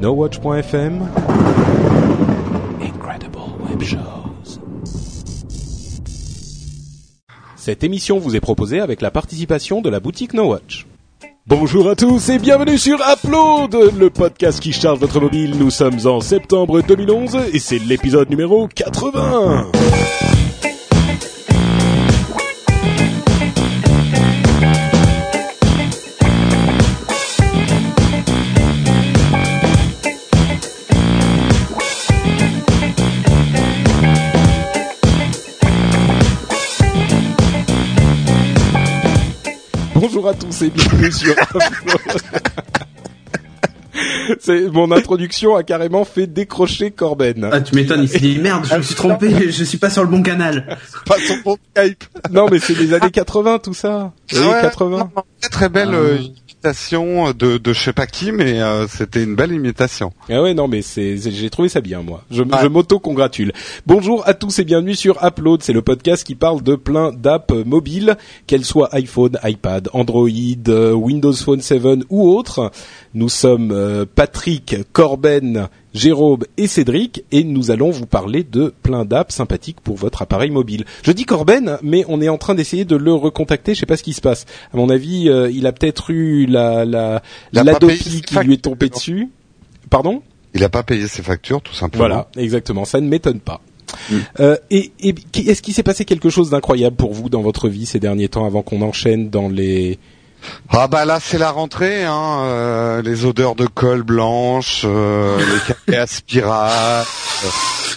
NoWatch.fm Incredible Web Shows. Cette émission vous est proposée avec la participation de la boutique NoWatch. Bonjour à tous et bienvenue sur Upload, le podcast qui charge votre mobile. Nous sommes en septembre 2011 et c'est l'épisode numéro 80. Bonjour à tous et bienvenue sur. C'est mon introduction a carrément fait décrocher Corben. Ah, tu m'étonnes, il s'est dit merde, je me suis trompé, je suis pas sur le bon canal. Pas sur mon Skype. Non, mais c'est les années 80 tout ça. Les années Ouais, 80. non, Très très belle Ah. euh, imitation de, de je sais pas qui, mais euh, c'était une belle imitation. Ah ouais, non, mais c'est, j'ai trouvé ça bien, moi. Je, je m'auto-congratule. Bonjour à tous et bienvenue sur Upload. C'est le podcast qui parle de plein d'apps euh, mobiles, qu'elles soient iPhone, iPad, Android, euh, Windows Phone 7 ou autres. Nous sommes euh, Patrick, Corben, Jérôme et Cédric et nous allons vous parler de plein d'apps sympathiques pour votre appareil mobile. Je dis Corben, mais on est en train d'essayer de le recontacter. Je sais pas ce qui se passe. À mon avis, euh, il a peut-être eu la la Il a pas l'Adopi payé qui lui est tombée dessus. Pardon? Il a pas payé ses factures, tout simplement. voilà, exactement. Ça ne m'étonne pas. Mm. Euh, et et est-ce qu'il s'est passé quelque chose d'incroyable pour vous dans votre vie ces derniers temps avant qu'on enchaîne dans les Ah bah là c'est la rentrée, hein, euh, les odeurs de colle blanche, euh, les cafés à spirale, euh,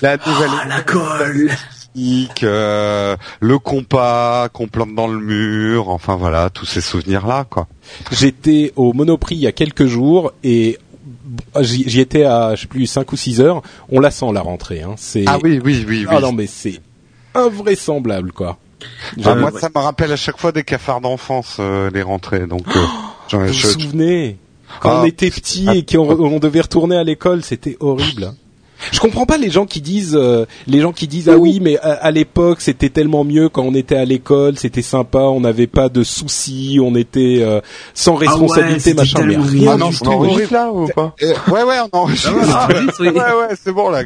la nouvelle Ah, la colle euh, le compas qu'on plante dans le mur, enfin voilà, tous ces souvenirs là quoi. J'étais au Monoprix il y a quelques jours et j'y j'y étais à je sais plus 5 ou 6 heures. On la sent la rentrée. Hein. C'est Ah oui oui oui oui. Ah non mais c'est invraisemblable quoi. Ah, Euh, moi ouais. ça me rappelle à chaque fois des cafards d'enfance euh, les rentrées, donc euh, j'en- Vous vous souvenez quand Ah. on était petit et qu'on on devait retourner à l'école, c'était horrible. Je comprends pas les gens qui disent euh, les gens qui disent ah oui mais à, à l'époque c'était tellement mieux quand on était à l'école, c'était sympa, on n'avait pas de soucis, on était euh, sans responsabilité c'était machin mais rien. Ah non, du on tout. enregistre là ou pas? Euh, ouais ouais on enregistre. Ah, ouais, oui. ouais ouais c'est bon là.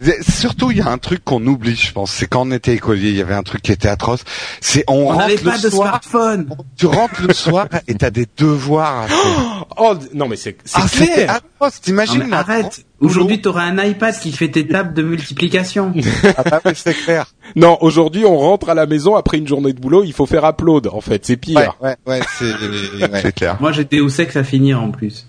Euh, c'est- surtout il y a un truc qu'on oublie je pense, c'est quand on était écolier, il y avait un truc qui était atroce, c'est on, On n'avait rentre le pas de soir, smartphone tu rentres le soir et t'as des devoirs à faire. Oh non mais c'est c'est Ah, clair. atroce, t'imagines arrête Aujourd'hui, t'auras un iPad qui fait tes tables de multiplication. Ah bah oui, c'est clair. Non, aujourd'hui on rentre à la maison après une journée de boulot, il faut faire upload en fait, c'est pire. ouais ouais, c'est ouais. C'est clair. Moi, j'étais au sexe à finir en plus.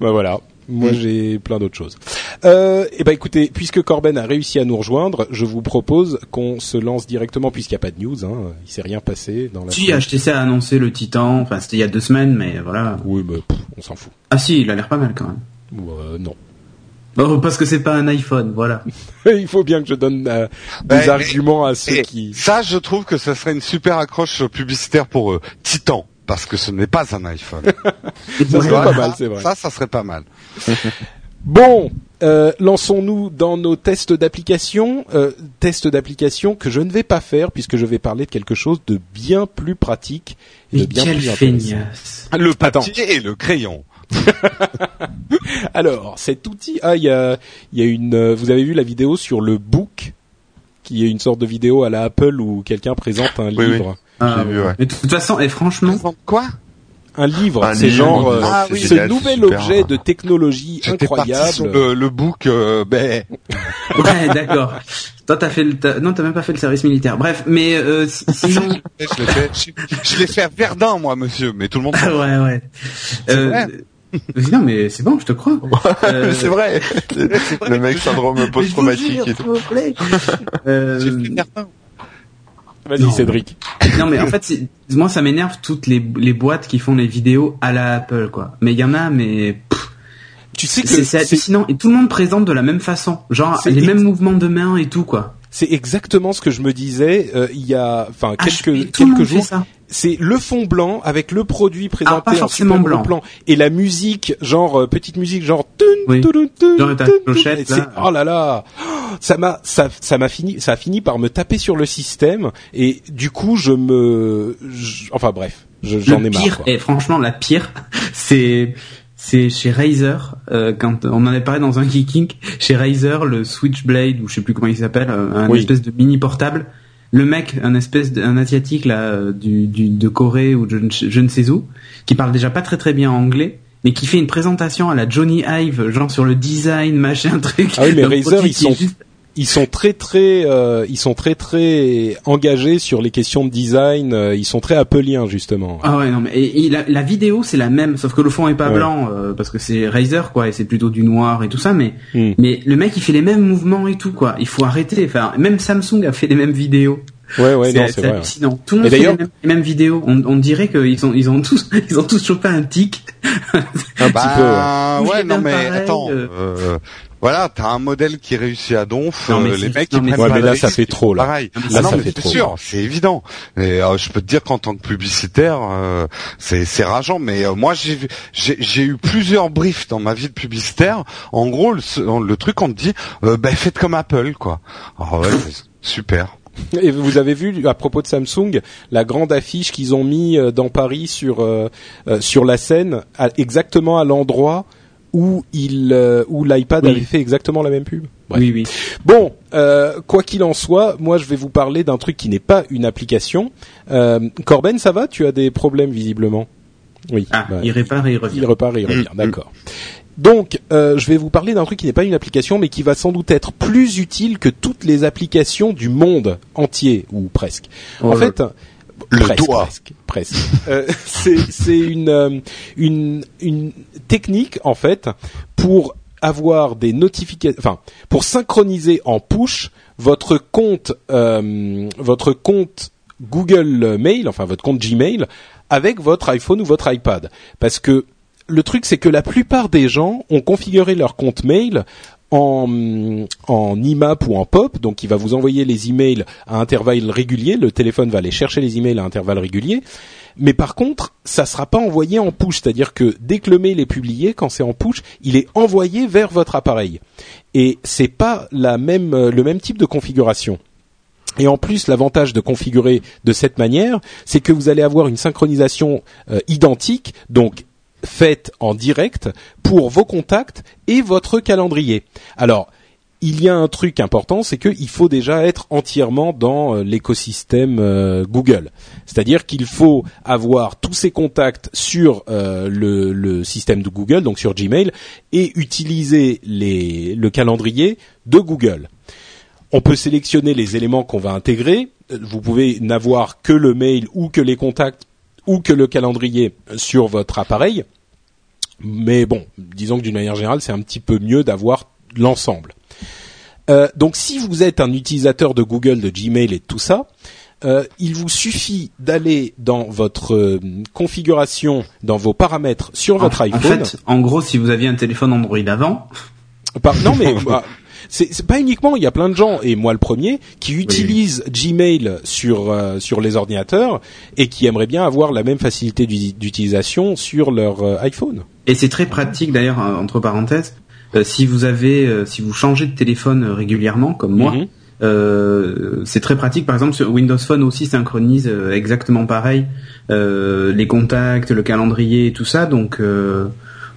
Bah voilà. Moi j'ai plein d'autres choses. Euh, et ben écoutez, puisque Corben a réussi à nous rejoindre, je vous propose qu'on se lance directement puisqu'il n'y a pas de news. Hein, il s'est rien passé dans la. Si, semaine. HTC a annoncé le Titan, enfin, c'était il y a deux semaines, mais voilà. Oui, mais pff, on s'en fout. Ah si, il a l'air pas mal quand même. Euh, non. Bon, parce que c'est pas un iPhone, voilà. il faut bien que je donne euh, des Ouais, arguments à ceux qui. ça, je trouve que ça serait une super accroche publicitaire pour eux. Titan, parce que ce n'est pas un iPhone. Ça serait pas mal, c'est vrai. Ça, ça serait pas mal. Bon, euh, lançons-nous dans nos tests d'application. Euh, tests d'application que je ne vais pas faire puisque je vais parler de quelque chose de bien plus pratique et de bien quel plus feignasse. Le papier et le crayon? Alors, cet outil, ah, il y a, il y a une, euh, vous avez vu la vidéo sur le book, qui est une sorte de vidéo à la Apple où quelqu'un présente un Oui, livre. Ah, vu, ouais. Mais de toute façon, et franchement, Quoi? Un livre, Un c'est genre en euh, Ah oui, c'est ce génial, nouvel c'est objet de technologie incroyable. sur le, le book, euh, ben, ouais, d'accord. Toi, t'as fait le, t'as- non, t'as même pas fait le service militaire. Bref, mais euh, si- sinon, je l'ai fait, je, je l'ai fait à Verdun, moi, monsieur, mais tout le monde ah ouais, ouais. Euh, vrai. non, mais c'est bon, je te crois. Euh, c'est vrai. Le mec syndrome post-traumatique jure, et s'il tout. vous plaît. Euh, J'ai fait Verdun. Vas-y. Cédric. non, mais en fait, c'est- moi, ça m'énerve toutes les, les boîtes qui font les vidéos à la Apple, quoi. Mais il y en a, mais pff, Tu sais que c'est hallucinant. Et tout le monde présente de la même façon. Genre, les mêmes mouvements de main et tout, quoi. c'est exactement ce que je me disais euh, il y a, enfin Ah, quelques le quelques jours. C'est le fond blanc avec le produit présenté pas en forcément gros blanc. plan et la musique genre euh, petite musique genre Oui. c'est- oh là là ça m'a ça ça m'a fini ça a fini par me taper sur le système et du coup je me je- enfin bref je- j'en ai marre pire, et franchement, la pire, c'est c'est chez Razer, euh, quand on en avait parlé dans un Geeking, chez Razer, le Switchblade, ou je sais plus comment il s'appelle, euh, un Oui. espèce de mini portable. Le mec, un espèce d'un asiatique là, euh, du, du, de Corée ou de je, ne sais- je ne sais où, qui parle déjà pas très très bien anglais, mais qui fait une présentation à la Johnny Ive, genre sur le design, machin, truc. Ah oui, mais Razer, ils sont- juste- ils sont très très euh, ils sont très très engagés sur les questions de design. euh, ils sont très appeliens justement. Ah ouais non mais et, et la, la vidéo c'est la même sauf que le fond est pas Ouais. blanc euh, parce que c'est Razer quoi et c'est plutôt du noir et tout ça mais Hmm. mais le mec il fait les mêmes mouvements et tout quoi il faut arrêter enfin même Samsung a fait les mêmes vidéos Ouais ouais non c'est c'est vrai. ouais. hallucinant tout le monde fait les d'ailleurs- mêmes, les mêmes vidéos on, on dirait qu'ils ont ils ont tous ils ont tous chopé un tic Un petit peu. ouais. Bah, ouais, non mais pareil, attends, euh. euh, voilà, t'as un modèle qui réussit à donf, Non, mais euh, c'est- les mecs non, ils mais prennent Ouais, pas mais là, ça fait trop, là. Pareil. Là, Ah non, ça mais fait c'est trop, sûr, c'est évident. Et euh, je peux te dire qu'en tant que publicitaire, euh, c'est c'est rageant. Mais euh, moi, j'ai vu- j'ai j'ai eu plusieurs briefs dans ma vie de publicitaire. En gros, le, le truc on te dit, euh, ben faites comme Apple, quoi. Ah ouais, c'est super. Et vous avez vu à propos de Samsung la grande affiche qu'ils ont mis euh, dans Paris sur euh, euh, sur la scène, à- exactement à l'endroit où il euh, où l'iPad Oui. avait fait exactement la même pub. Bref. oui oui Bon, euh, quoi qu'il en soit, moi je vais vous parler d'un truc qui n'est pas une application. Euh, Corben, ça va? Tu as des problèmes visiblement? Oui. ah bah, il répare et il revient il repart et il revient. Mm, D'accord. Donc, euh, je vais vous parler d'un truc qui n'est pas une application, mais qui va sans doute être plus utile que toutes les applications du monde entier ou presque. en Oh là fait, Le presque, doigt. presque, presque. Euh, c'est c'est une euh, une une technique en fait pour avoir des notifications, enfin pour synchroniser en push votre compte euh, votre compte Google Mail, enfin votre compte Gmail avec votre iPhone ou votre iPad, parce que le truc c'est que la plupart des gens ont configuré leur compte mail en, en IMAP ou en POP, donc il va vous envoyer les emails à intervalles réguliers, le téléphone va aller chercher les emails à intervalles réguliers, mais par contre, ça sera pas envoyé en push, c'est-à-dire que dès que le mail est publié, quand c'est en push, il est envoyé vers votre appareil. Et c'est pas la même, euh, le même type de configuration. Et en plus, l'avantage de configurer de cette manière, c'est que vous allez avoir une synchronisation euh, identique, donc faite en direct pour vos contacts et votre calendrier. Alors, il y a un truc important, c'est qu'il faut déjà être entièrement dans euh, l'écosystème euh, Google. C'est-à-dire qu'il faut avoir tous ces contacts sur euh, le, système de Google, donc sur Gmail, et utiliser le calendrier de Google. On peut sélectionner les éléments qu'on va intégrer. Vous pouvez n'avoir que le mail ou que les contacts ou que le calendrier sur votre appareil. Mais bon, disons que d'une manière générale, c'est un petit peu mieux d'avoir l'ensemble. Euh, donc si vous êtes un utilisateur de Google, de Gmail et de tout ça, euh, il vous suffit d'aller dans votre euh, configuration, dans vos paramètres sur votre en, iPhone. en fait en gros si vous aviez un téléphone Android avant Par- non mais bah, c'est pas uniquement, il y a plein de gens et moi le premier qui utilisent Gmail sur euh, sur les ordinateurs et qui aimeraient bien avoir la même facilité d'uti- d'utilisation sur leur euh, iPhone. Et c'est très pratique d'ailleurs euh, entre parenthèses. si vous avez, si vous changez de téléphone régulièrement, comme moi, Mhm. euh, c'est très pratique. Par exemple, sur Windows Phone aussi synchronise euh, exactement pareil euh, les contacts, le calendrier et tout ça. Donc,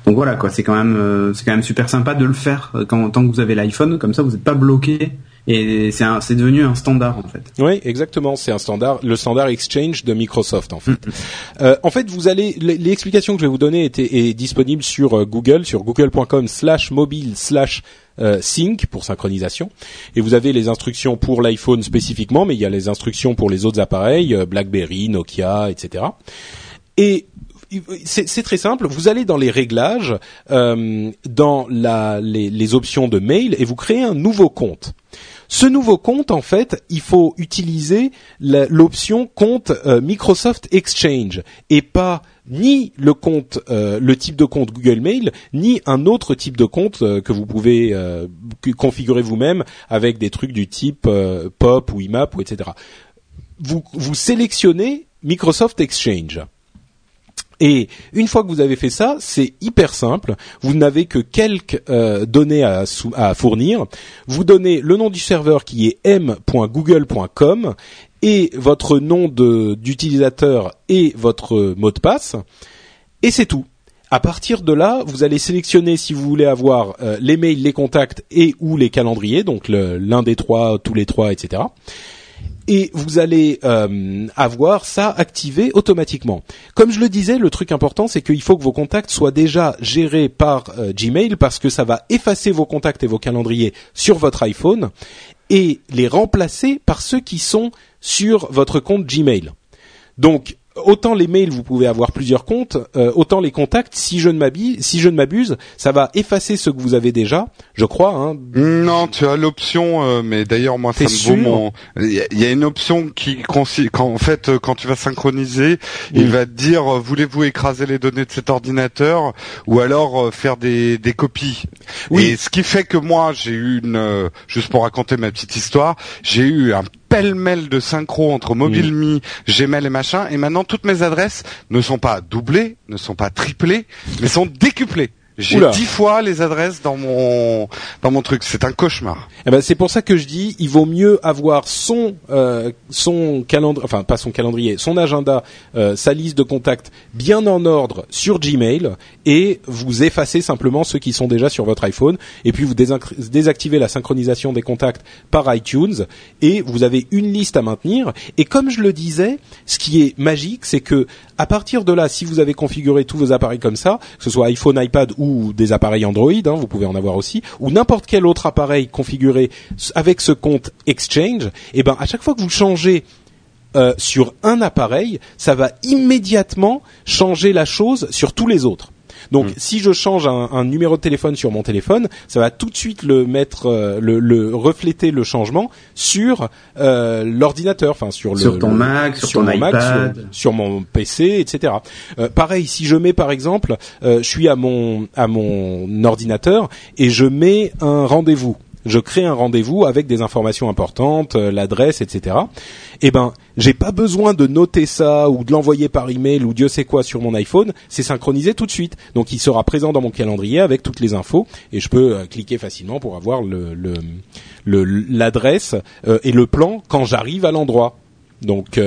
donc voilà quoi. C'est quand même, euh, c'est quand même super sympa de le faire euh, quand tant que vous avez l'iPhone. Comme ça, vous n'êtes pas bloqué. Et c'est c'est devenu un standard en fait. Oui, exactement. C'est un standard, le standard Exchange de Microsoft en fait. Euh, en fait, vous allez l'explication que je vais vous donner est, est disponible sur euh, Google, sur google.com/slash mobile slash euh, sync pour synchronisation. Et vous avez les instructions pour l'iPhone spécifiquement, mais il y a les instructions pour les autres appareils, BlackBerry, Nokia, etc. Et c'est très simple. Vous allez dans les réglages, euh, dans la, les, options de mail, et vous créez un nouveau compte. Ce nouveau compte, en fait, il faut utiliser l'option compte euh, Microsoft Exchange et pas ni le compte, euh, le type de compte Google Mail, ni un autre type de compte que vous pouvez configurer vous-même avec des trucs du type POP ou IMAP ou etc. Vous, vous sélectionnez Microsoft Exchange. Et une fois que vous avez fait ça, c'est hyper simple. Vous n'avez que quelques euh, données à, fournir. Vous donnez le nom du serveur qui est m.google.com et votre nom d'utilisateur et votre mot de passe. Et c'est tout. À partir de là, vous allez sélectionner si vous voulez avoir euh, les mails, les contacts et ou les calendriers, donc l'un des trois, tous les trois, etc et vous allez euh, avoir ça activé automatiquement. Comme je le disais, le truc important, c'est qu'il faut que vos contacts soient déjà gérés par euh, Gmail parce que ça va effacer vos contacts et vos calendriers sur votre iPhone et les remplacer par ceux qui sont sur votre compte Gmail. Donc, autant les mails, vous pouvez avoir plusieurs comptes, euh, autant les contacts, si je ne m'abuse, si je ne m'abuse, ça va effacer ceux que vous avez déjà, je crois. Hein. Non, tu as l'option, euh, mais d'ailleurs moi ça me vaut mon. Il y, a une option qui consiste, quand en fait euh, quand tu vas synchroniser, il va te dire voulez-vous écraser les données de cet ordinateur ou alors faire des, des copies. Oui. Et ce qui fait que moi j'ai eu une, juste pour raconter ma petite histoire, j'ai eu un pêle-mêle de synchro entre MobileMe, Gmail et machin, et maintenant toutes mes adresses ne sont pas doublées, ne sont pas triplées, mais sont décuplées. J'ai dix fois les adresses dans mon dans mon truc. C'est un cauchemar. Eh ben c'est pour ça que je dis, il vaut mieux avoir son euh, son calendrier, enfin pas son calendrier, son agenda, euh, sa liste de contacts bien en ordre sur Gmail et vous effacez simplement ceux qui sont déjà sur votre iPhone et puis vous désactivez la synchronisation des contacts par iTunes et vous avez une liste à maintenir. Et comme je le disais, ce qui est magique, c'est que à partir de là, si vous avez configuré tous vos appareils comme ça, que ce soit iPhone, iPad ou des appareils Android, hein, vous pouvez en avoir aussi, ou n'importe quel autre appareil configuré avec ce compte Exchange, et eh ben à chaque fois que vous changez euh, sur un appareil, ça va immédiatement changer la chose sur tous les autres. Donc, mm. si je change un, numéro de téléphone sur mon téléphone, ça va tout de suite le mettre, euh, le, refléter le changement sur euh, l'ordinateur, enfin sur, sur ton Mac, sur, ton iPad, sur, mon PC, etc. Euh, pareil, si je mets par exemple, je suis à mon à mon ordinateur et je mets un rendez-vous je crée un rendez-vous avec des informations importantes, euh, l'adresse, etc. Eh ben, j'ai pas besoin de noter ça ou de l'envoyer par email ou Dieu sait quoi sur mon iPhone. C'est synchronisé tout de suite. Donc, il sera présent dans mon calendrier avec toutes les infos et je peux euh, cliquer facilement pour avoir le l'adresse euh, et le plan quand j'arrive à l'endroit. Donc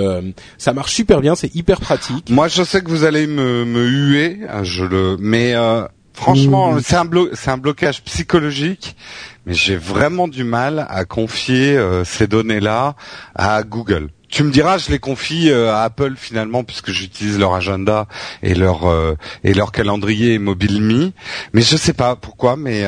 ça marche super bien, c'est hyper pratique. Moi je sais que vous allez me, me huer, hein, je le, mais franchement c'est un, c'est un blocage psychologique mais j'ai vraiment du mal à confier euh, ces données-là à Google. Tu me diras, je les confie euh, à Apple finalement puisque j'utilise leur agenda et leur euh, et leur calendrier MobileMe. Mais je sais pas pourquoi, mais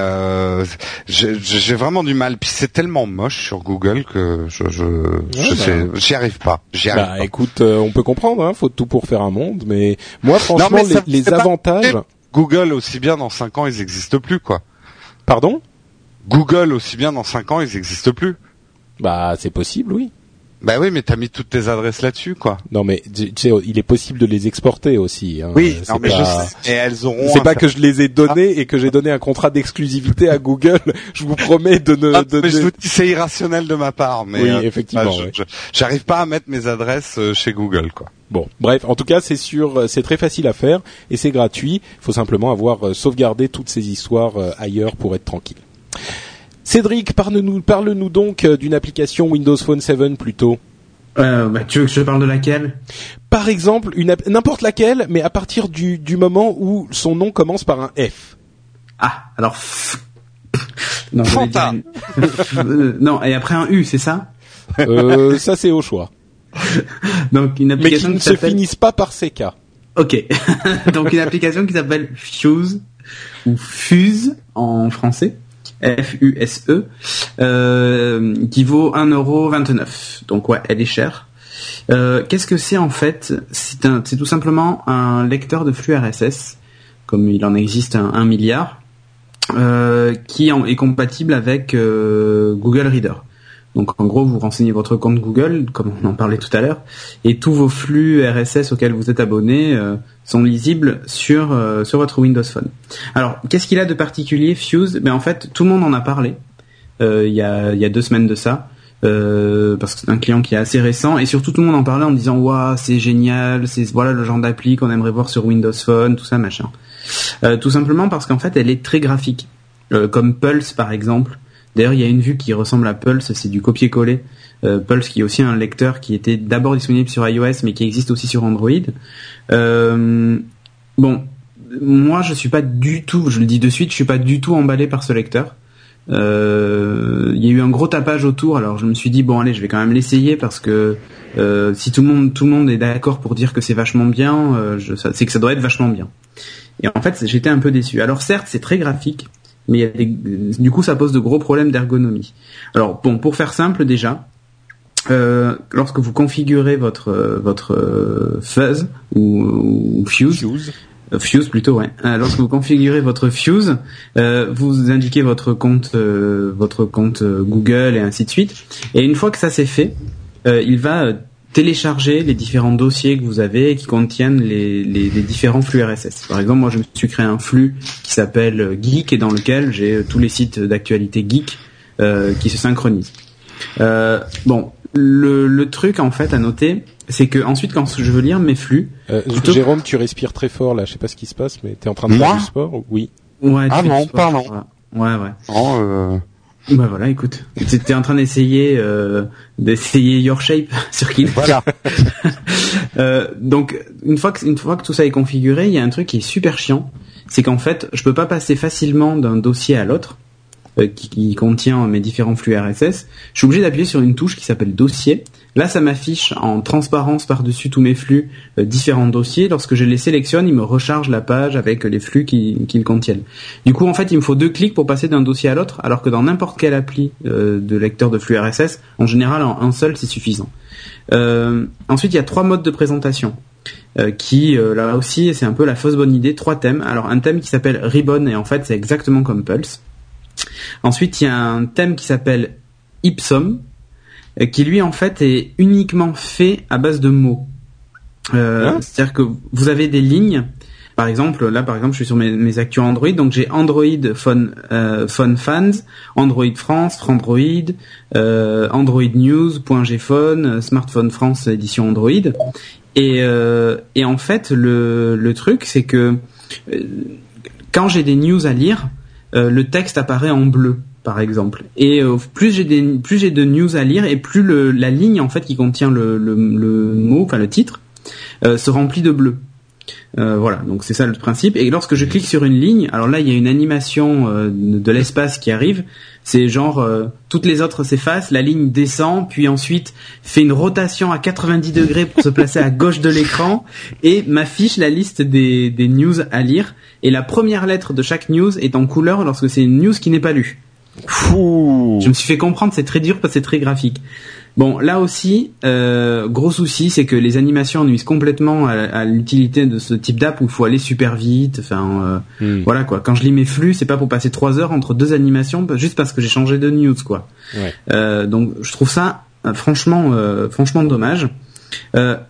j'ai vraiment du mal. Puis c'est tellement moche sur Google que je je, bah. j'y arrive pas. J'y arrive bah, Écoute, on peut comprendre, hein, faut tout pour faire un monde. Mais moi, franchement, les, les avantages. Google aussi bien dans cinq ans, ils n'existent plus quoi. Pardon? Google aussi bien dans 5 ans, ils n'existent plus. Bah, c'est possible, oui. Bah oui, mais t'as mis toutes tes adresses là-dessus, quoi. Non, mais tu sais, il est possible de les exporter aussi. Hein. Oui, non, mais et elles auront. C'est pas que je les ai donnés et que j'ai donné un contrat d'exclusivité à Google. Je vous promets de ne. Ah, mais je vous dis, c'est irrationnel de ma part, mais. Oui, euh, effectivement. Bah, j'arrive pas à mettre mes adresses euh, chez Google, quoi. Bon, bref, en tout cas, c'est sûr, c'est très facile à faire et c'est gratuit. Il faut simplement avoir euh, sauvegardé toutes ces histoires ailleurs pour être tranquille. Cédric, parle-nous parle -nous donc euh, d'une application Windows Phone 7 plutôt. Euh, bah, tu veux que je parle de laquelle? Par exemple, n'importe laquelle, mais à partir du, du moment où son nom commence par un F. Ah, alors... non, euh, non, et après un U, c'est ça? Euh, Ça, c'est au choix. Donc, une application mais qui, ne se finisse pas par CK. Ok. Donc, une application qui s'appelle Fuse, ou Fuse en français F-U-S-E, euh, qui vaut 1,29€. Donc ouais, elle est chère. Euh, qu'est-ce que c'est en fait? C'est tout simplement un lecteur de flux RSS, comme il en existe un, milliard, euh, qui est compatible avec Google Reader. Donc en gros, vous renseignez votre compte Google, comme on en parlait tout à l'heure, et tous vos flux RSS auxquels vous êtes abonné euh, sont lisibles sur euh, sur votre Windows Phone. Alors, qu'est-ce qu'il a de particulier Fuse? Ben en fait, tout le monde en a parlé euh, il y a y a deux semaines de ça. parce que c'est un client qui est assez récent et surtout tout le monde en parlait en disant waouh c'est génial c'est voilà le genre d'appli qu'on aimerait voir sur Windows Phone tout ça machin tout simplement parce qu'en fait elle est très graphique comme Pulse par exemple D'ailleurs, il y a une vue qui ressemble à Pulse, c'est du copier-coller. Euh, Pulse qui est aussi un lecteur qui était d'abord disponible sur iOS mais qui existe aussi sur Android. Euh, bon, moi, je suis pas du tout, je le dis de suite, je suis pas du tout emballé par ce lecteur. Euh, il y a eu un gros tapage autour, alors je me suis dit bon allez, je vais quand même l'essayer parce que si tout le monde tout le monde est d'accord pour dire que c'est vachement bien, c'est que ça doit être vachement bien. Et en fait, j'étais un peu déçu. Alors certes, c'est très graphique, mais il y a des, du coup, ça pose de gros problèmes d'ergonomie. Alors bon, pour faire simple déjà, euh, lorsque vous configurez votre votre fuzz ou, ou fuse, Fuse. Euh, Fuse plutôt, ouais. Euh, lorsque vous configurez votre Fuse, euh, vous indiquez votre compte, votre compte Google et ainsi de suite. Et une fois que ça c'est fait, il va télécharger les différents dossiers que vous avez qui contiennent les, les, les, différents flux RSS. Par exemple, moi je me suis créé un flux qui s'appelle Geek et dans lequel j'ai tous les sites d'actualité geek qui se synchronisent. bon, le, le truc en fait à noter, c'est que ensuite quand je veux lire mes flux, euh, Jérôme, tu respires très fort là. Je sais pas ce qui se passe, mais t'es en train de faire du sport Oui? Ouais. Ah non, pardon. Ouais, ouais. Oh, euh... Bah voilà, écoute, t'es en train d'essayer euh, d'essayer Your Shape sur qui Voilà. euh, donc une fois que une fois que tout ça est configuré, il y a un truc qui est super chiant, c'est qu'en fait, je peux pas passer facilement d'un dossier à l'autre. Euh, qui, contient mes différents flux RSS, je suis obligé d'appuyer sur une touche qui s'appelle dossier. Là, ça m'affiche en transparence par-dessus tous mes flux euh, différents dossiers. Lorsque je les sélectionne, il me recharge la page avec les flux qu'ils qui contiennent. Du coup, en fait, il me faut deux clics pour passer d'un dossier à l'autre, alors que dans n'importe quelle appli euh, de lecteur de flux RSS, en général, en un seul, c'est suffisant. ensuite, il y a trois modes de présentation. qui là aussi c'est un peu la fausse bonne idée trois thèmes alors un thème qui s'appelle Ribbon et en fait c'est exactement comme Pulse Ensuite, il y a un thème qui s'appelle Ipsum, euh, qui lui en fait est uniquement fait à base de mots. Euh, ah. C'est-à-dire que vous avez des lignes. Par exemple, là, par exemple, je suis sur mes, mes actus Android, donc j'ai Android Phone, euh, Phone Fans, Android France, Frandroid, euh, Android News, .gphone, Smartphone France édition Android. Et, et en fait, le, le truc, c'est que quand j'ai des news à lire, euh, le texte apparaît en bleu par exemple. Et euh, plus j'ai des plus j'ai de news à lire et plus le, la ligne en fait qui contient le, le, le mot, enfin le titre, euh, se remplit de bleu. voilà, donc c'est ça le principe. Et lorsque je clique sur une ligne, alors là il y a une animation de l'espace qui arrive. C'est genre toutes les autres s'effacent, la ligne descend, puis ensuite fait une rotation à 90 degrés pour se placer à gauche de l'écran et m'affiche la liste des, des news à lire et la première lettre de chaque news est en couleur lorsque c'est une news qui n'est pas lue. Je me suis fait comprendre, c'est très dur parce que c'est très graphique. Bon, là aussi, euh, gros souci, c'est que les animations nuisent complètement à, l'utilité de ce type d'app où il faut aller super vite. Enfin, euh, hmm. voilà quoi. Quand je lis mes flux, c'est pas pour passer trois heures entre deux animations, juste parce que j'ai changé de news, quoi. Euh, donc, je trouve ça franchement, franchement dommage.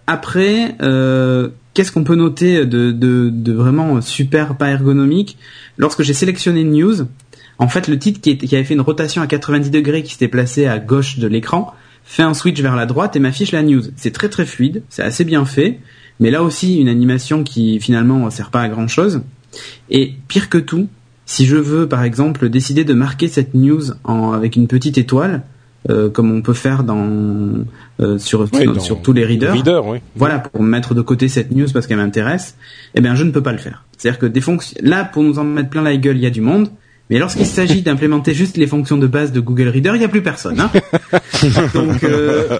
après, qu'est-ce qu'on peut noter de, de, vraiment super pas ergonomique? Lorsque j'ai sélectionné news, en fait, le titre qui, avait fait une rotation à 90 degrés qui s'était placé à gauche de l'écran fait un switch vers la droite et m'affiche la news. C'est très très fluide, c'est assez bien fait, mais là aussi une animation qui finalement sert pas à grand chose. Et pire que tout, si je veux par exemple décider de marquer cette news avec une petite étoile, euh, comme on peut faire dans euh, sur sur tous les readers. Voilà pour mettre de côté cette news parce qu'elle m'intéresse. Eh bien, je ne peux pas le faire. C'est-à-dire que des fonctions là pour nous en mettre plein la gueule, il y a du monde. Mais lorsqu'il s'agit d'implémenter juste les fonctions de base de Google Reader, il n'y a plus personne. Hein donc, euh,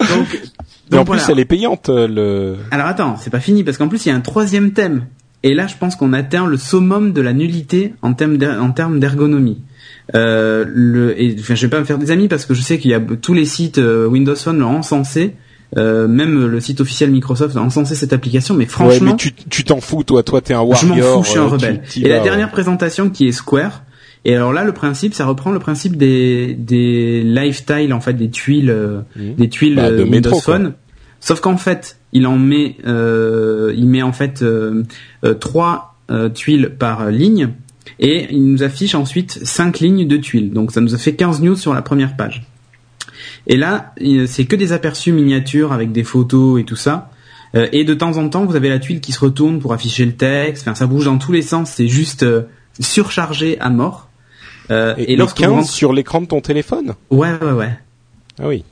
donc, donc, en plus, elle est payante. Le... Alors attends, c'est pas fini parce qu'en plus il y a un troisième thème. Et là, je pense qu'on atteint le summum de la nullité en termes d'ergonomie. Euh, le, et, enfin, je vais pas me faire des amis parce que je sais qu'il y a tous les sites euh, Windows Phone l'ont encensé. Euh, même le site officiel Microsoft a encensé cette application, mais franchement, ouais, mais tu t'en fous, toi, toi t'es un warrior. Je m'en fous, je suis un euh, rebelle. et la dernière présentation qui est Square. Et alors là, le principe, ça reprend le principe des des lifestyle en fait, des tuiles, mmh. des tuiles bah, de Windows Phone. Sauf qu'en fait, il en met, il met en fait trois tuiles par ligne et il nous affiche ensuite 5 lignes de tuiles. Donc ça nous a fait 15 news sur la première page. Et là, c'est que des aperçus miniatures avec des photos et tout ça. Euh, et de temps en temps, vous avez la tuile qui se retourne pour afficher le texte. Enfin, ça bouge dans tous les sens. C'est juste euh, surchargé à mort. Euh, et, et lorsque 15 sur l'écran de ton téléphone Ouais, ouais, ouais. Ah oui.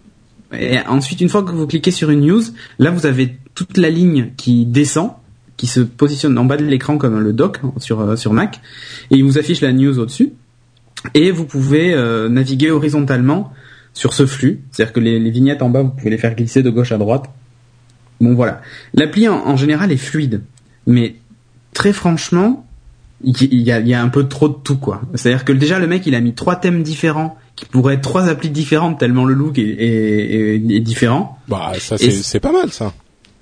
Et ensuite, une fois que vous cliquez sur une news, là, vous avez toute la ligne qui descend qui se positionne en bas de l'écran comme le dock sur sur Mac et il vous affiche la news au-dessus et vous pouvez naviguer horizontalement sur ce flux, c'est-à-dire que les, vignettes en bas vous pouvez les faire glisser de gauche à droite. Bon voilà, l'appli en général est fluide, mais très franchement, il y, a, y a un peu trop de tout quoi. C'est-à-dire que déjà le mec il a mis trois thèmes différents qui pourraient être trois applis différentes tellement le look est, est, est, différent. Bah ça c'est pas mal ça.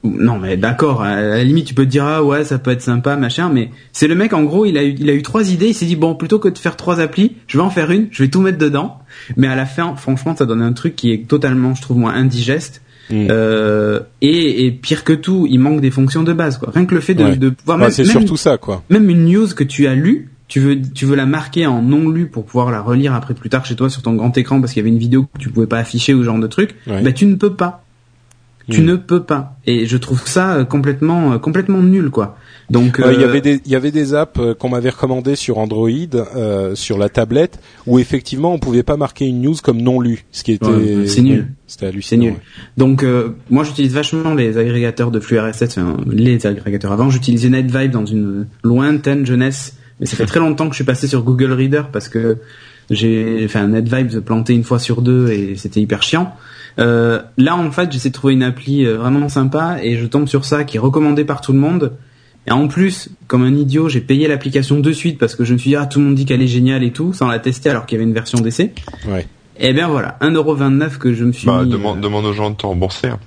Non mais d'accord, à la limite tu peux te dire ah ouais ça peut être sympa machin, mais c'est le mec en gros il a eu il a eu trois idées, il s'est dit bon plutôt que de faire trois applis, je vais en faire une, je vais tout mettre dedans, mais à la fin franchement ça donne un truc qui est totalement je trouve moi indigeste Mm. Euh, et, et, pire que tout, il manque des fonctions de base, quoi. Rien que le fait de, de pouvoir même, c'est surtout ça, quoi. Même une news que tu as lue, tu veux, tu veux la marquer en non lu pour pouvoir la relire après plus tard chez toi sur ton grand écran parce qu'il y avait une vidéo que tu pouvais pas afficher ou ce genre de truc. Bah tu ne peux pas. Tu mm. ne peux pas. Et je trouve ça euh, complètement, euh, complètement nul, quoi. Donc il y avait des il y avait des apps qu'on m'avait recommandées sur Android sur la tablette où effectivement on pouvait pas marquer une news comme non lu ce qui était c'est nul c'était hallucinant. Nul. Donc euh, moi j'utilise vachement les agrégateurs de flux RSS, les agrégateurs avant. J'utilisais NetVibe dans une lointaine jeunesse, mais ça fait très longtemps que je suis passé sur Google Reader parce que j'ai fait un NetVibe planté une fois sur deux et c'était hyper chiant. Euh, là en fait j'essaie de trouver une appli euh, vraiment sympa et je tombe sur ça qui est recommandée par tout le monde. Et en plus, comme un idiot, j'ai payé l'application de suite parce que je me suis dit ah tout le monde dit qu'elle est géniale et tout, sans la tester alors qu'il y avait une version d'essai. Ouais. Eh bien voilà, 1,29€ que je me suis bah, mis... Demande, euh, demande aux gens de te rembourser. Hein.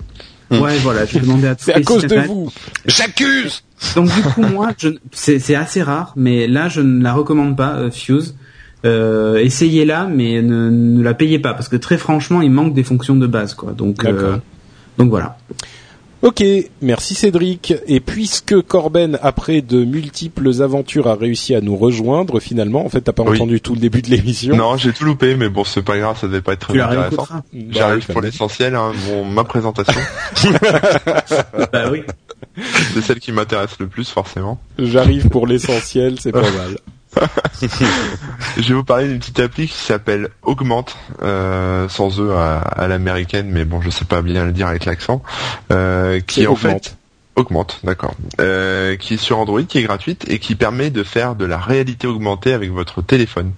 Ouais, voilà, je demandais à C'est à cause de vous. J'accuse. Donc du coup, moi, c'est assez rare, mais là, je ne la recommande pas, euh, Fuse. Euh, essayez-la, mais ne, ne, la payez pas, parce que très franchement, il manque des fonctions de base, quoi. Donc, euh, donc voilà. Ok, merci Cédric. Et puisque Corben, après de multiples aventures, a réussi à nous rejoindre finalement, en fait, t'as pas entendu tout le début de l'émission. Non, j'ai tout loupé, mais bon, c'est pas grave, ça devait pas être très intéressant. J'arrive pour l'essentiel, hein, ma présentation. bah oui. C'est celle qui m'intéresse le plus, forcément. J'arrive pour l'essentiel, c'est pas mal. je vais vous parler d'une petite appli qui s'appelle Augmente, euh, sans E à, l'américaine, mais bon, je sais pas bien le dire avec l'accent, euh, qui est en fait augmente, d'accord, euh, qui est sur Android, qui est gratuite et qui permet de faire de la réalité augmentée avec votre téléphone,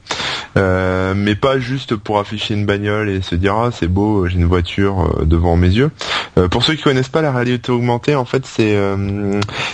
mais pas juste pour afficher une bagnole et se dire ah c'est beau, j'ai une voiture devant mes yeux. pour ceux qui connaissent pas la réalité augmentée, en fait c'est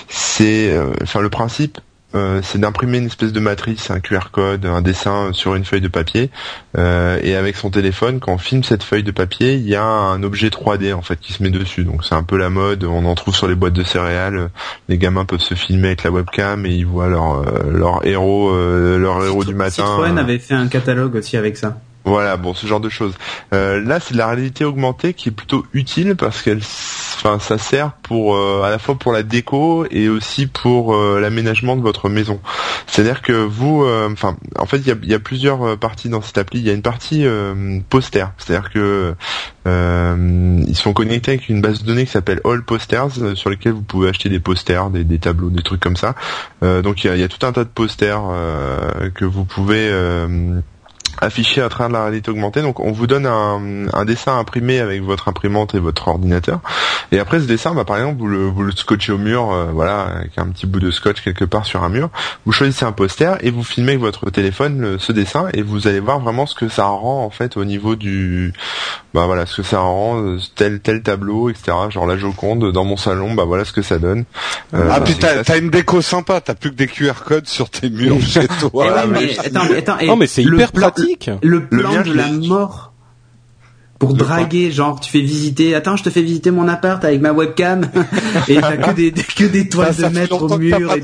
c'est enfin le principe euh, c'est d'imprimer une espèce de matrice, un QR code, un dessin sur une feuille de papier, euh, et avec son téléphone, quand on filme cette feuille de papier, il y a un objet 3D en fait qui se met dessus. Donc c'est un peu la mode, on en trouve sur les boîtes de céréales. Les gamins peuvent se filmer avec la webcam et ils voient leur euh, leur héros, leur héros du matin. Citroën avait fait un catalogue aussi avec ça. Voilà, bon, ce genre de choses. Euh, là, c'est de la réalité augmentée qui est plutôt utile parce qu'elle, enfin, ça sert pour euh, à la fois pour la déco et aussi pour euh, l'aménagement de votre maison. C'est-à-dire que vous, enfin, en fait, il y a, plusieurs parties dans cette appli. Il y a une partie poster, c'est-à-dire que ils sont connectés avec une base de données qui s'appelle All Posters, sur lesquels vous pouvez acheter des posters, des, tableaux, des trucs comme ça. donc, il y a, tout un tas de posters que vous pouvez affiché à travers de la réalité augmentée. Donc on vous donne un, un, dessin imprimé avec votre imprimante et votre ordinateur. Et après ce dessin, bah, par exemple, vous le, vous le scotchez au mur, euh, voilà, avec un petit bout de scotch quelque part sur un mur. Vous choisissez un poster et vous filmez avec votre téléphone ce dessin et vous allez voir vraiment ce que ça rend en fait au niveau du, bah voilà, ce que ça rend euh, tel tel tableau, etc. Genre la Joconde dans mon salon, bah voilà ce que ça donne. Euh, ah putain, t'as une déco sympa, t'as plus que des QR codes sur tes murs chez toi. Eh mais, attends, attends, non mais c'est hyper pratique. Le plan de la mort pour draguer, genre tu fais visiter, attends, je te fais visiter mon appart avec ma webcam et t'as que des que des toiles de mètres au mur et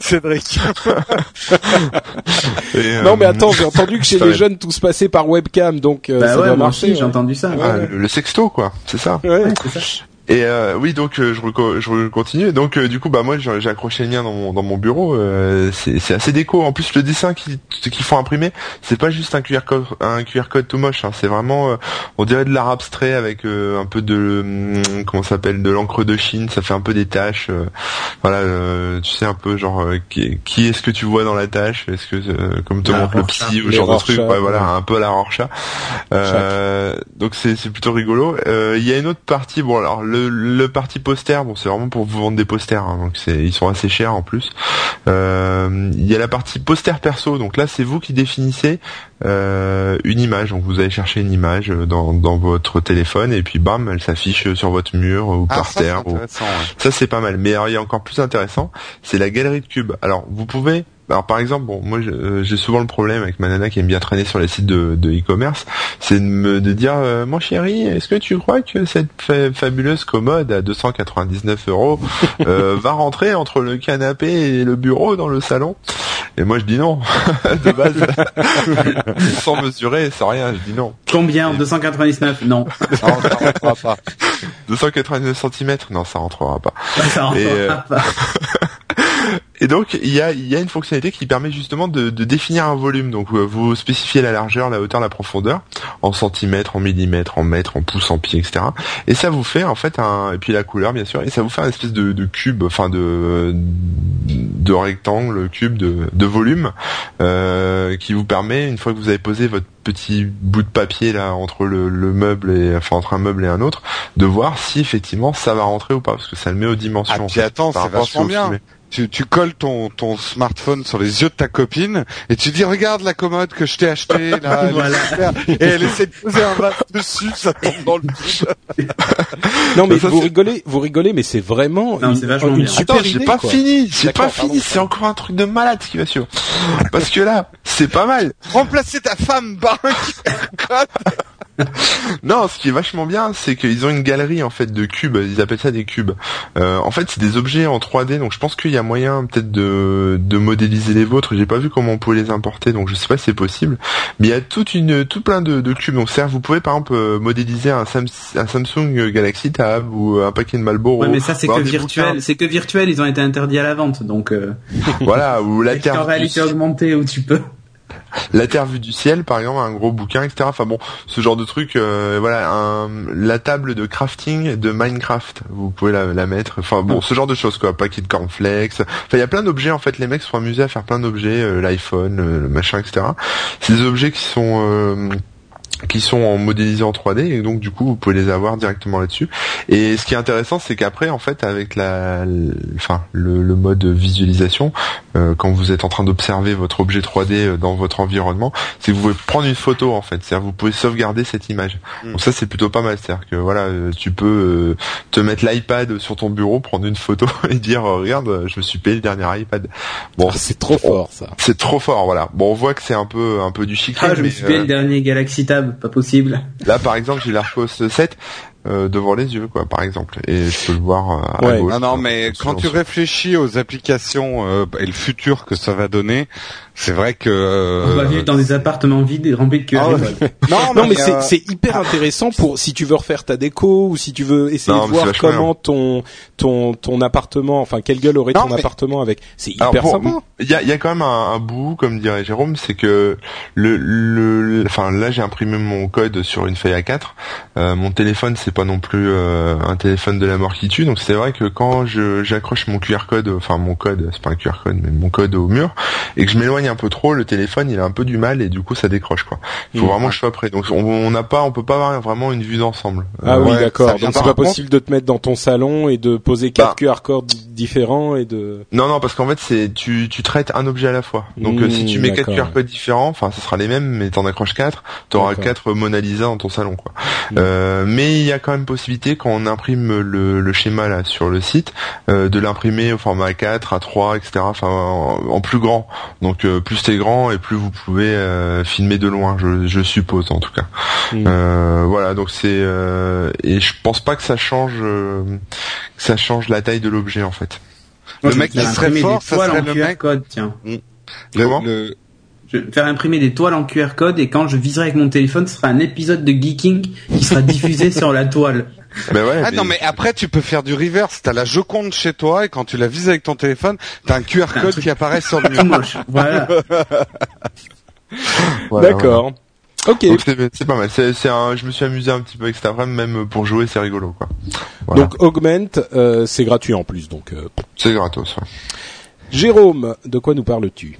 Cédric. non mais attends, j'ai entendu que chez les jeunes tout se passait par webcam, donc euh, bah ça ouais, marcher. J'ai entendu ça. Ah, le, sexto quoi, c'est ça? Ouais, c'est ça. Et euh, oui, donc euh, je, je continue. Donc euh, du coup, bah moi j'ai accroché le mien dans mon, dans mon bureau. Euh, c'est assez déco. En plus, le dessin qu'ils font imprimer, c'est pas juste un QR code, un QR code tout moche. Hein. C'est vraiment, on dirait de l'art abstrait avec un peu de hum, comment s'appelle, de l'encre de Chine. Ça fait un peu des taches. voilà, tu sais un peu genre qui, qui est-ce que tu vois dans la tâche Est-ce que comme te montre le psy ou genre de truc ouais, Voilà, un peu la Rorschach. donc c'est c'est plutôt rigolo. Il y a une autre partie. Bon alors le, le parti poster, bon, c'est vraiment pour vous vendre des posters, hein, donc c'est, ils sont assez chers en plus. Euh, Il y a la partie poster perso, donc là, c'est vous qui définissez euh, une image. Donc vous allez chercher une image dans, dans votre téléphone et puis bam, elle s'affiche sur votre mur ou Ah, par ça, terre. ou- intéressant, ouais. ça c'est pas mal. Mais alors, il y a encore plus intéressant, c'est la galerie de cubes. Alors vous pouvez, alors par exemple, bon, moi euh, j'ai souvent le problème avec ma nana qui aime bien traîner sur les sites de de e-commerce, c'est de me de dire, euh, mon chéri, est-ce que tu crois que cette fa- fabuleuse commode à 299 euros euh, va rentrer entre le canapé et le bureau dans le salon? Et moi je dis non, de base, sans mesurer, sans rien, je dis non. Combien 299 Non. Non, ça rentrera pas. 299 cm, non, ça rentrera pas. Ça rentrera Et, euh, pas. Et donc il y a, y a une fonctionnalité qui permet justement de, de définir un volume. Donc euh, vous spécifiez la largeur, la hauteur, la profondeur en centimètres, en millimètres, en mètres, en pouces, en pieds, etc. Et ça vous fait en fait un et puis la couleur bien sûr et ça vous fait un espèce de, de cube, enfin de de rectangle, cube de, de volume euh, qui vous permet une fois que vous avez posé votre petit bout de papier là entre le, le meuble et enfin entre un meuble et un autre de voir si effectivement ça va rentrer ou pas parce que ça le met aux dimensions. Ah, puis attends, c'est vachement bien. Tu, tu colles ton, ton smartphone sur les yeux de ta copine et tu dis regarde la commode que je t'ai achetée là, elle Voilà. et elle essaie de poser un vase dessus, ça tombe dans le vide. Non mais Ça, vous rigolez, vous rigolez, mais c'est vraiment Non, une, vachement super Attends, j'ai idée. pas quoi. fini, j'ai pas fini, c'est encore un truc de malade ce qui va suivre. Parce que là, c'est pas mal. Remplacer ta femme, barque Non, ce qui est vachement bien, c'est qu'ils ont une galerie en fait de cubes. Ils appellent ça des cubes. Euh, en fait, c'est des objets en 3D, donc je pense qu'il y a moyen peut-être de, de modéliser les vôtres. J'ai pas vu comment on pouvait les importer, donc je sais pas si c'est possible. Mais il y a toute une, tout plein de, de cubes. Donc, c'est-à-dire, vous pouvez par exemple euh, modéliser un, Sam- un Samsung Galaxy Tab ou un paquet de Marlboro. Ouais, mais ça c'est que virtuel. C'est que virtuel. Ils ont été interdits à la vente, donc. Euh, Voilà, ou la Terre. en réalité augmentée où tu peux? La Terre vue du ciel, par exemple, un gros bouquin, etc. Enfin bon, ce genre de truc, euh, voilà, un, la table de crafting de Minecraft, vous pouvez la, la mettre. Enfin bon, ce genre de choses quoi, paquet de cornflakes. Enfin, il y a plein d'objets en fait. Les mecs sont amusés à faire plein d'objets, euh, l'iPhone, euh, le machin, etc. C'est des objets qui sont euh, qui sont en modélisés en 3D et donc du coup vous pouvez les avoir directement là-dessus. Et ce qui est intéressant, c'est qu'après en fait avec la, enfin le, le mode visualisation, euh, quand vous êtes en train d'observer votre objet 3D euh, dans votre environnement, c'est que vous pouvez prendre une photo en fait, c'est-à-dire vous pouvez sauvegarder cette image. Mm. Donc ça c'est plutôt pas mal, c'est-à-dire que voilà, euh, tu peux euh, te mettre l'iPad sur ton bureau, prendre une photo et dire regarde, je me suis payé le dernier iPad. Bon, Ah, c'est trop fort ça. c'est trop fort, voilà. Bon, on voit que c'est un peu un peu du chic. Ah, je me suis payé euh, le dernier Galaxy Tab, pas possible. Là, par exemple, j'ai l'Arcos 7 euh, devant les yeux, quoi, par exemple, et je peux le voir euh, à Ouais. gauche. Non, non, mais quand tu réfléchis aux applications euh, et le futur que ça va donner, c'est vrai que... euh, On va vivre dans des appartements vides et remplis de QR ouais. codes. Non, Non mais euh, c'est c'est hyper intéressant pour si tu veux refaire ta déco ou si tu veux essayer Non, de voir comment ton ton ton appartement, enfin quelle gueule aurait Non, ton mais- appartement avec. C'est Alors, hyper sympa. Il y a, il y a quand même un, un bout, comme dirait Jérôme, c'est que le, le, le- enfin là j'ai imprimé mon code sur une feuille A4. Euh, mon téléphone c'est pas non plus euh, un téléphone de la mort qui tue, donc c'est vrai que quand je j'accroche mon QR code, enfin mon code, c'est pas un QR code, mais mon code au mur, et que je m'éloigne un peu trop, le téléphone il a un peu du mal et du coup ça décroche quoi. Il faut Mmh. vraiment que je sois prêt. Donc on n'a pas, on peut pas avoir vraiment une vue d'ensemble. Ah Euh, oui, ouais, d'accord. ça Donc c'est pas possible de te mettre dans ton salon et de poser quatre Bah. QR codes différents et de. Non, non, parce qu'en fait, c'est tu, tu traites un objet à la fois. Donc, euh, si Mmh, tu mets quatre. QR codes différents, enfin, ce sera les mêmes, mais t'en accroches quatre, t'auras quatre Mona Lisa dans ton salon, quoi. Mmh. Euh, mais il y a quand même possibilité quand on imprime le, le schéma là sur le site, euh, de l'imprimer au format A4, A3, etc. Enfin, en, en plus grand. Donc, euh, plus c'est grand et plus vous pouvez euh, filmer de loin, je, je suppose en tout cas. Mmh. Euh, voilà, donc c'est euh, et je pense pas que ça change, euh, que ça change la taille de l'objet en fait. Le Moi, mec qui serait fort, des ça serait le mec- code, tiens. Comment le- Je vais faire imprimer des toiles en QR code et quand je viserai avec mon téléphone, ce sera un épisode de Geeking qui sera diffusé sur la toile. Ben ouais, Ah non mais après tu peux faire du reverse, t'as la Joconde chez toi et quand tu la vises avec ton téléphone, t'as un QR Un code truc- qui apparaît sur le mur. moche. Voilà. voilà, D'accord. Ok. c'est pas mal. C'est c'est un, je me suis amusé un petit peu avec cet après même pour jouer, c'est rigolo quoi. Voilà. Donc Augment, euh, c'est gratuit en plus. Donc euh. c'est gratos. ouais. Jérôme, de quoi nous parles-tu?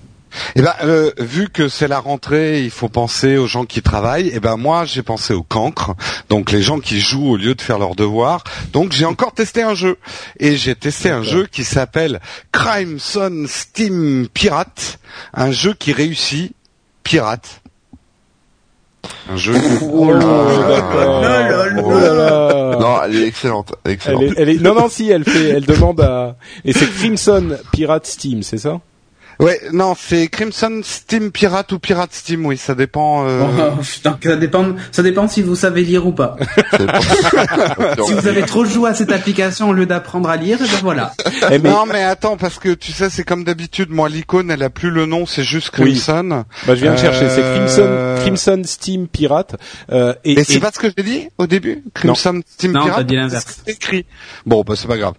Eh ben, euh, vu que c'est la rentrée, il faut penser aux gens qui travaillent. Eh ben, moi, j'ai pensé aux cancres, donc les gens qui jouent au lieu de faire leurs devoirs. Donc, j'ai encore testé un jeu et j'ai testé un jeu qui s'appelle Crime Son Steam Pirate, un jeu qui réussit pirate. Un jeu. Oh là là là là là. Non, elle est excellente. Elle est excellente. Elle est, elle est, non, non, si, elle fait, elle demande à, et c'est Crimson Pirate Steam, c'est ça? Ouais, non, c'est Crimson Steam Pirate ou Pirate Steam, oui, ça dépend. euh, Oh, putain, ça dépend, ça dépend si vous savez lire ou pas. si vous avez trop joué à cette application au lieu d'apprendre à lire, et ben voilà. Eh, mais, Non, mais attends, parce que tu sais, c'est comme d'habitude. Moi, l'icône, elle a plus le nom, c'est juste Crimson. bah, je viens de chercher, c'est Crimson, Euh, Crimson Steam Pirate, euh, et, Et c'est et- pas ce que j'ai dit au début Crimson Steam Non, Pirate? t'as dit l'inverse. C'est écrit. Bon, bah c'est pas grave.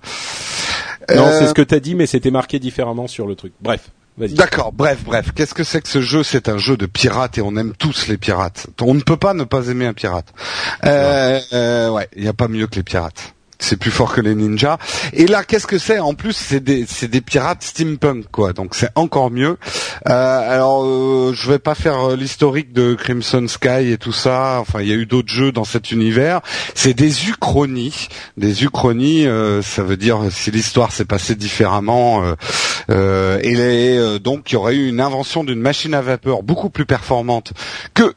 non, Euh, c'est ce que t'as dit, mais c'était marqué différemment sur le truc. Bref. D'accord, bref, bref. Qu'est-ce que c'est que ce jeu? C'est un jeu de pirates et on aime tous les pirates. On ne peut pas ne pas aimer un pirate. Euh, euh, ouais, il n'y a pas mieux que les pirates. C'est plus fort que les ninjas. Et là, qu'est-ce que c'est? En plus, c'est des, c'est des pirates steampunk, quoi. Donc c'est encore mieux. Euh, alors, euh, je vais pas faire euh, l'historique de Crimson Sky et tout ça. Enfin, il y a eu d'autres jeux dans cet univers. C'est des uchronies. Des uchronies, euh, ça veut dire si l'histoire s'est passée différemment. et donc, il y aurait eu une invention d'une machine à vapeur beaucoup plus performante que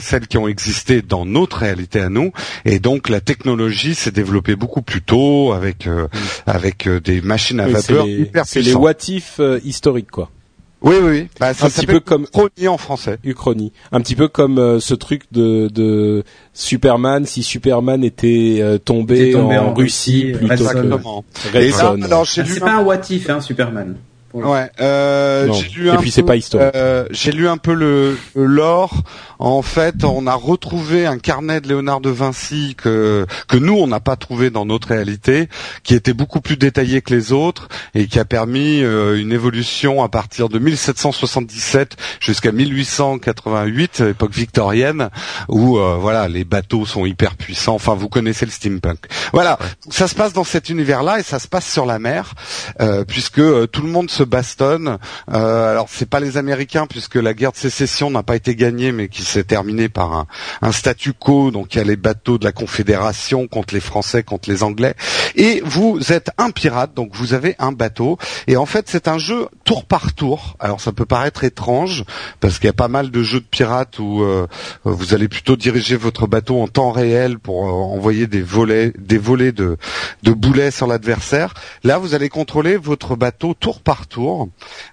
celles qui ont existé dans notre réalité à nous. Et donc, la technologie s'est développée beaucoup plus tôt avec euh, avec euh, des machines à Oui, vapeur les, hyper c'est les puissantes. what if euh, historiques, quoi. Oui, oui, oui. Bah, ça Un petit peu comme- uchronie en français. Uchronie. Un petit peu comme euh, ce truc de, de Superman, si Superman était euh, tombé, Était tombé en, en Russie Russie, plutôt que Exactement. Red Et là, Son. alors j'ai Ah, lu c'est un pas un what if, hein, Superman. Ouais, euh, j'ai lu Et un puis c'est peu, pas historique. euh, j'ai lu un peu le, le lore. En fait, on a retrouvé un carnet de Léonard de Vinci que que nous on n'a pas trouvé dans notre réalité, qui était beaucoup plus détaillé que les autres et qui a permis euh, une évolution à partir de 1777 jusqu'à 1888, époque victorienne, où euh, voilà les bateaux sont hyper puissants. Enfin, vous connaissez le steampunk. Voilà, ça se passe dans cet univers-là et ça se passe sur la mer, euh, puisque euh, tout le monde se bastonne. Euh, alors c'est pas les Américains, puisque la guerre de sécession n'a pas été gagnée, mais qui s'est terminée par un, un statu quo. Donc il y a les bateaux de la Confédération contre les Français, contre les Anglais. Et vous êtes un pirate, donc vous avez un bateau. Et en fait, c'est un jeu tour par tour. Alors ça peut paraître étrange, parce qu'il y a pas mal de jeux de pirates où euh, vous allez plutôt diriger votre bateau en temps réel pour euh, envoyer des volets, des volets de, de boulets sur l'adversaire. Là, vous allez contrôler votre bateau tour par tour.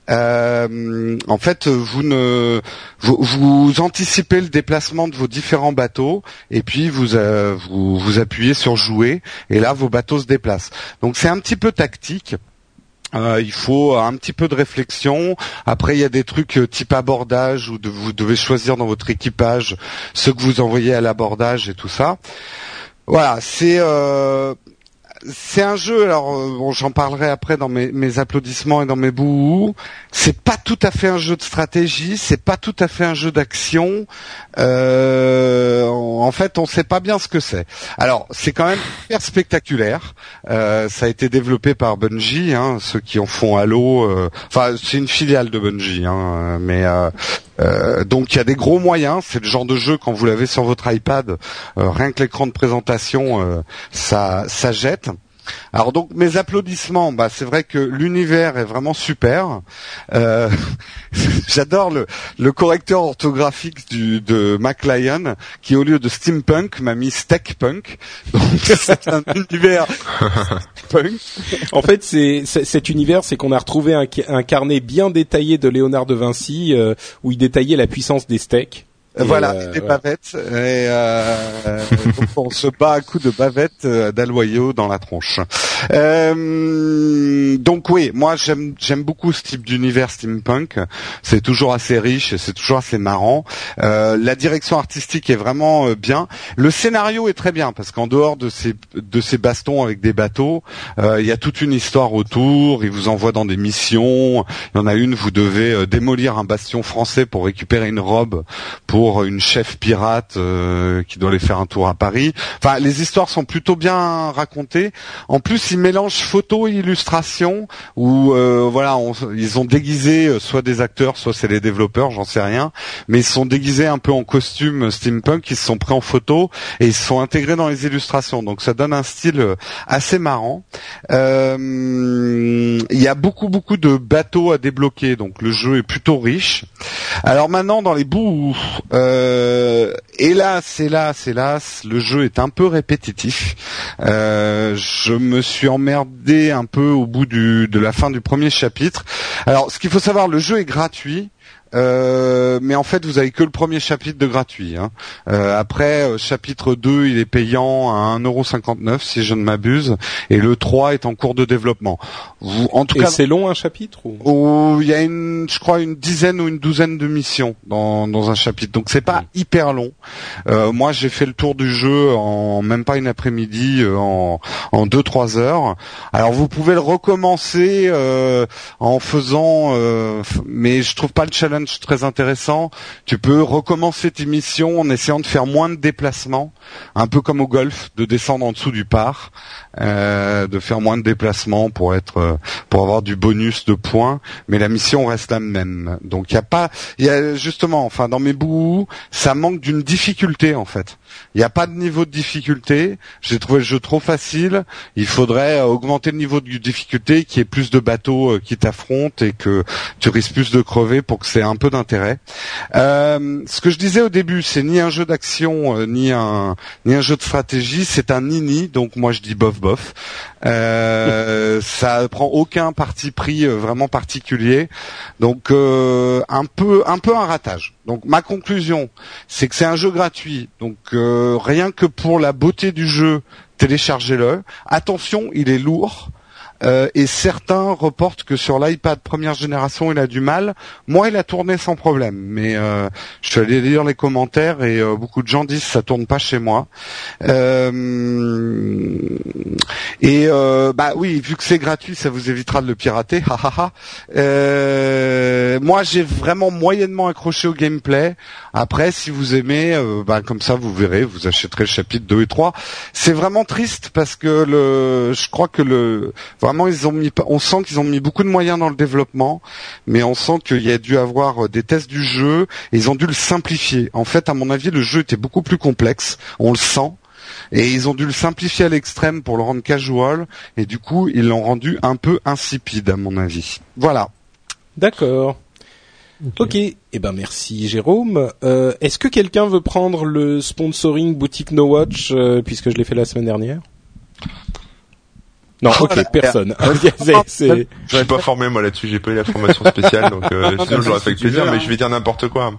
Euh, en fait, vous ne vous, vous anticipez le déplacement de vos différents bateaux et puis vous, euh, vous vous appuyez sur jouer et là vos bateaux se déplacent. Donc c'est un petit peu tactique. Euh, il faut un petit peu de réflexion. Après, il y a des trucs euh, type abordage où vous devez choisir dans votre équipage ceux que vous envoyez à l'abordage et tout ça. Voilà, c'est euh, c'est un jeu. Alors, euh, j'en parlerai après dans mes, applaudissements et dans mes bouhous. C'est pas tout à fait un jeu de stratégie. C'est pas tout à fait un jeu d'action. Euh, en fait, on sait pas bien ce que c'est. Alors, c'est quand même hyper spectaculaire. Euh, ça a été développé par Bungie, hein, ceux qui en font Halo. Enfin, c'est une filiale de Bungie, hein, mais euh, donc il y a des gros moyens. C'est le genre de jeu quand vous l'avez sur votre iPad, euh, rien que l'écran de présentation, euh, ça jette. Alors donc mes applaudissements, bah c'est vrai que l'univers est vraiment super. Euh, J'adore le, le correcteur orthographique du, de MacLion qui au lieu de steampunk m'a mis steakpunk. Donc c'est un univers punk. En fait, c'est cet univers, c'est qu'on a retrouvé un, un carnet bien détaillé de Léonard de Vinci euh, où il détaillait la puissance des steaks. Voilà, euh, des bavettes. Et euh, donc on se bat à coups de bavettes euh, d'aloyaux dans la tronche. Euh, donc oui, moi j'aime j'aime beaucoup ce type d'univers steampunk. C'est toujours assez riche et c'est toujours assez marrant. Euh, la direction artistique est vraiment bien. Le scénario est très bien parce qu'en dehors de ces de ces bastons avec des bateaux, il y a toute une histoire autour. Il vous envoie dans des missions. Il y en a une, vous devez démolir un bastion français pour récupérer une robe pour pour une chef pirate euh, qui doit aller faire un tour à Paris. Enfin, les histoires sont plutôt bien racontées. En plus, ils mélangent photo et illustration, où euh, voilà, ils ont déguisé euh, soit des acteurs, soit c'est les développeurs, j'en sais rien, mais ils sont déguisés un peu en costume steampunk, ils se sont pris en photo et ils se sont intégrés dans les illustrations. Donc ça donne un style assez marrant. Il y a beaucoup beaucoup de bateaux à débloquer, donc le jeu est plutôt riche. Alors maintenant, dans les bouts, euh, hélas, hélas, hélas, le jeu est un peu répétitif. Euh, je me suis emmerdé un peu au bout de la fin du premier chapitre. Alors, ce qu'il faut savoir, le jeu est gratuit. Euh, mais en fait, vous avez que le premier chapitre de gratuit. Hein. Euh, après, euh, chapitre 2, il est payant à 1,59€ si je ne m'abuse, et le 3 est en cours de développement. Vous, en tout et cas, c'est long un chapitre ou... Il y a une, je crois, une dizaine ou une douzaine de missions dans, dans un chapitre, donc c'est pas hyper long. Euh, moi, j'ai fait le tour du jeu en même pas une après-midi, euh, en en deux trois heures. Alors, vous pouvez le recommencer en faisant, mais je trouve pas le challenge très intéressant. Tu peux recommencer tes missions en essayant de faire moins de déplacements, un peu comme au golf, de descendre en dessous du par, euh, de faire moins de déplacements pour être, euh, pour avoir du bonus de points, mais la mission reste la même. Donc il y a pas, y a justement, enfin dans mes bouts, ça manque d'une difficulté en fait. Il n'y a pas de niveau de difficulté. J'ai trouvé le jeu trop facile. Il faudrait euh, augmenter le niveau de difficulté, qu'il y ait plus de bateaux qui t'affrontent et que tu risques plus de crever pour que c'est un peu d'intérêt. Euh, ce que je disais au début, c'est ni un jeu d'action ni un ni un jeu de stratégie. C'est un nini. Donc moi je dis bof bof. Euh, ça prend aucun parti pris vraiment particulier. Donc un peu un peu un ratage. Donc ma conclusion, c'est que c'est un jeu gratuit. Donc euh, rien que pour la beauté du jeu, téléchargez-le. Attention, il est lourd. Euh, et certains reportent que sur l'iPad première génération, il a du mal. Moi, il a tourné sans problème, mais euh, je suis allé lire les commentaires et euh, beaucoup de gens disent ça tourne pas chez moi. et bah oui, vu que c'est gratuit, ça vous évitera de le pirater. moi, j'ai vraiment moyennement accroché au gameplay. Après, si vous aimez, bah, comme ça, vous verrez, vous achèterez le chapitre 2 et 3. C'est vraiment triste parce que le, je crois que le Vraiment, ils ont mis, on sent qu'ils ont mis beaucoup de moyens dans le développement, mais on sent qu'il y a dû avoir euh, des tests du jeu et ils ont dû le simplifier. En fait, à mon avis, le jeu était beaucoup plus complexe. On le sent. Et ils ont dû le simplifier à l'extrême pour le rendre casual, et du coup, ils l'ont rendu un peu insipide, à mon avis. Voilà. D'accord. Ok. Eh ben merci Jérôme. Euh, Est-ce que quelqu'un veut prendre le sponsoring boutique No Watch euh, puisque je l'ai fait la semaine dernière? Non, ok, personne. Je suis pas formé moi là-dessus, j'ai pas eu la formation spéciale, donc euh, sinon j'aurais fait plaisir, mais je vais dire n'importe quoi.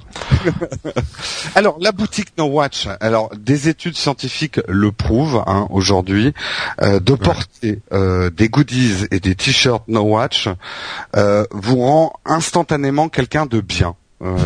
alors la boutique No Watch, alors des études scientifiques le prouvent hein, aujourd'hui, euh, de porter euh, des goodies et des t-shirts No Watch euh, vous rend instantanément quelqu'un de bien. Euh,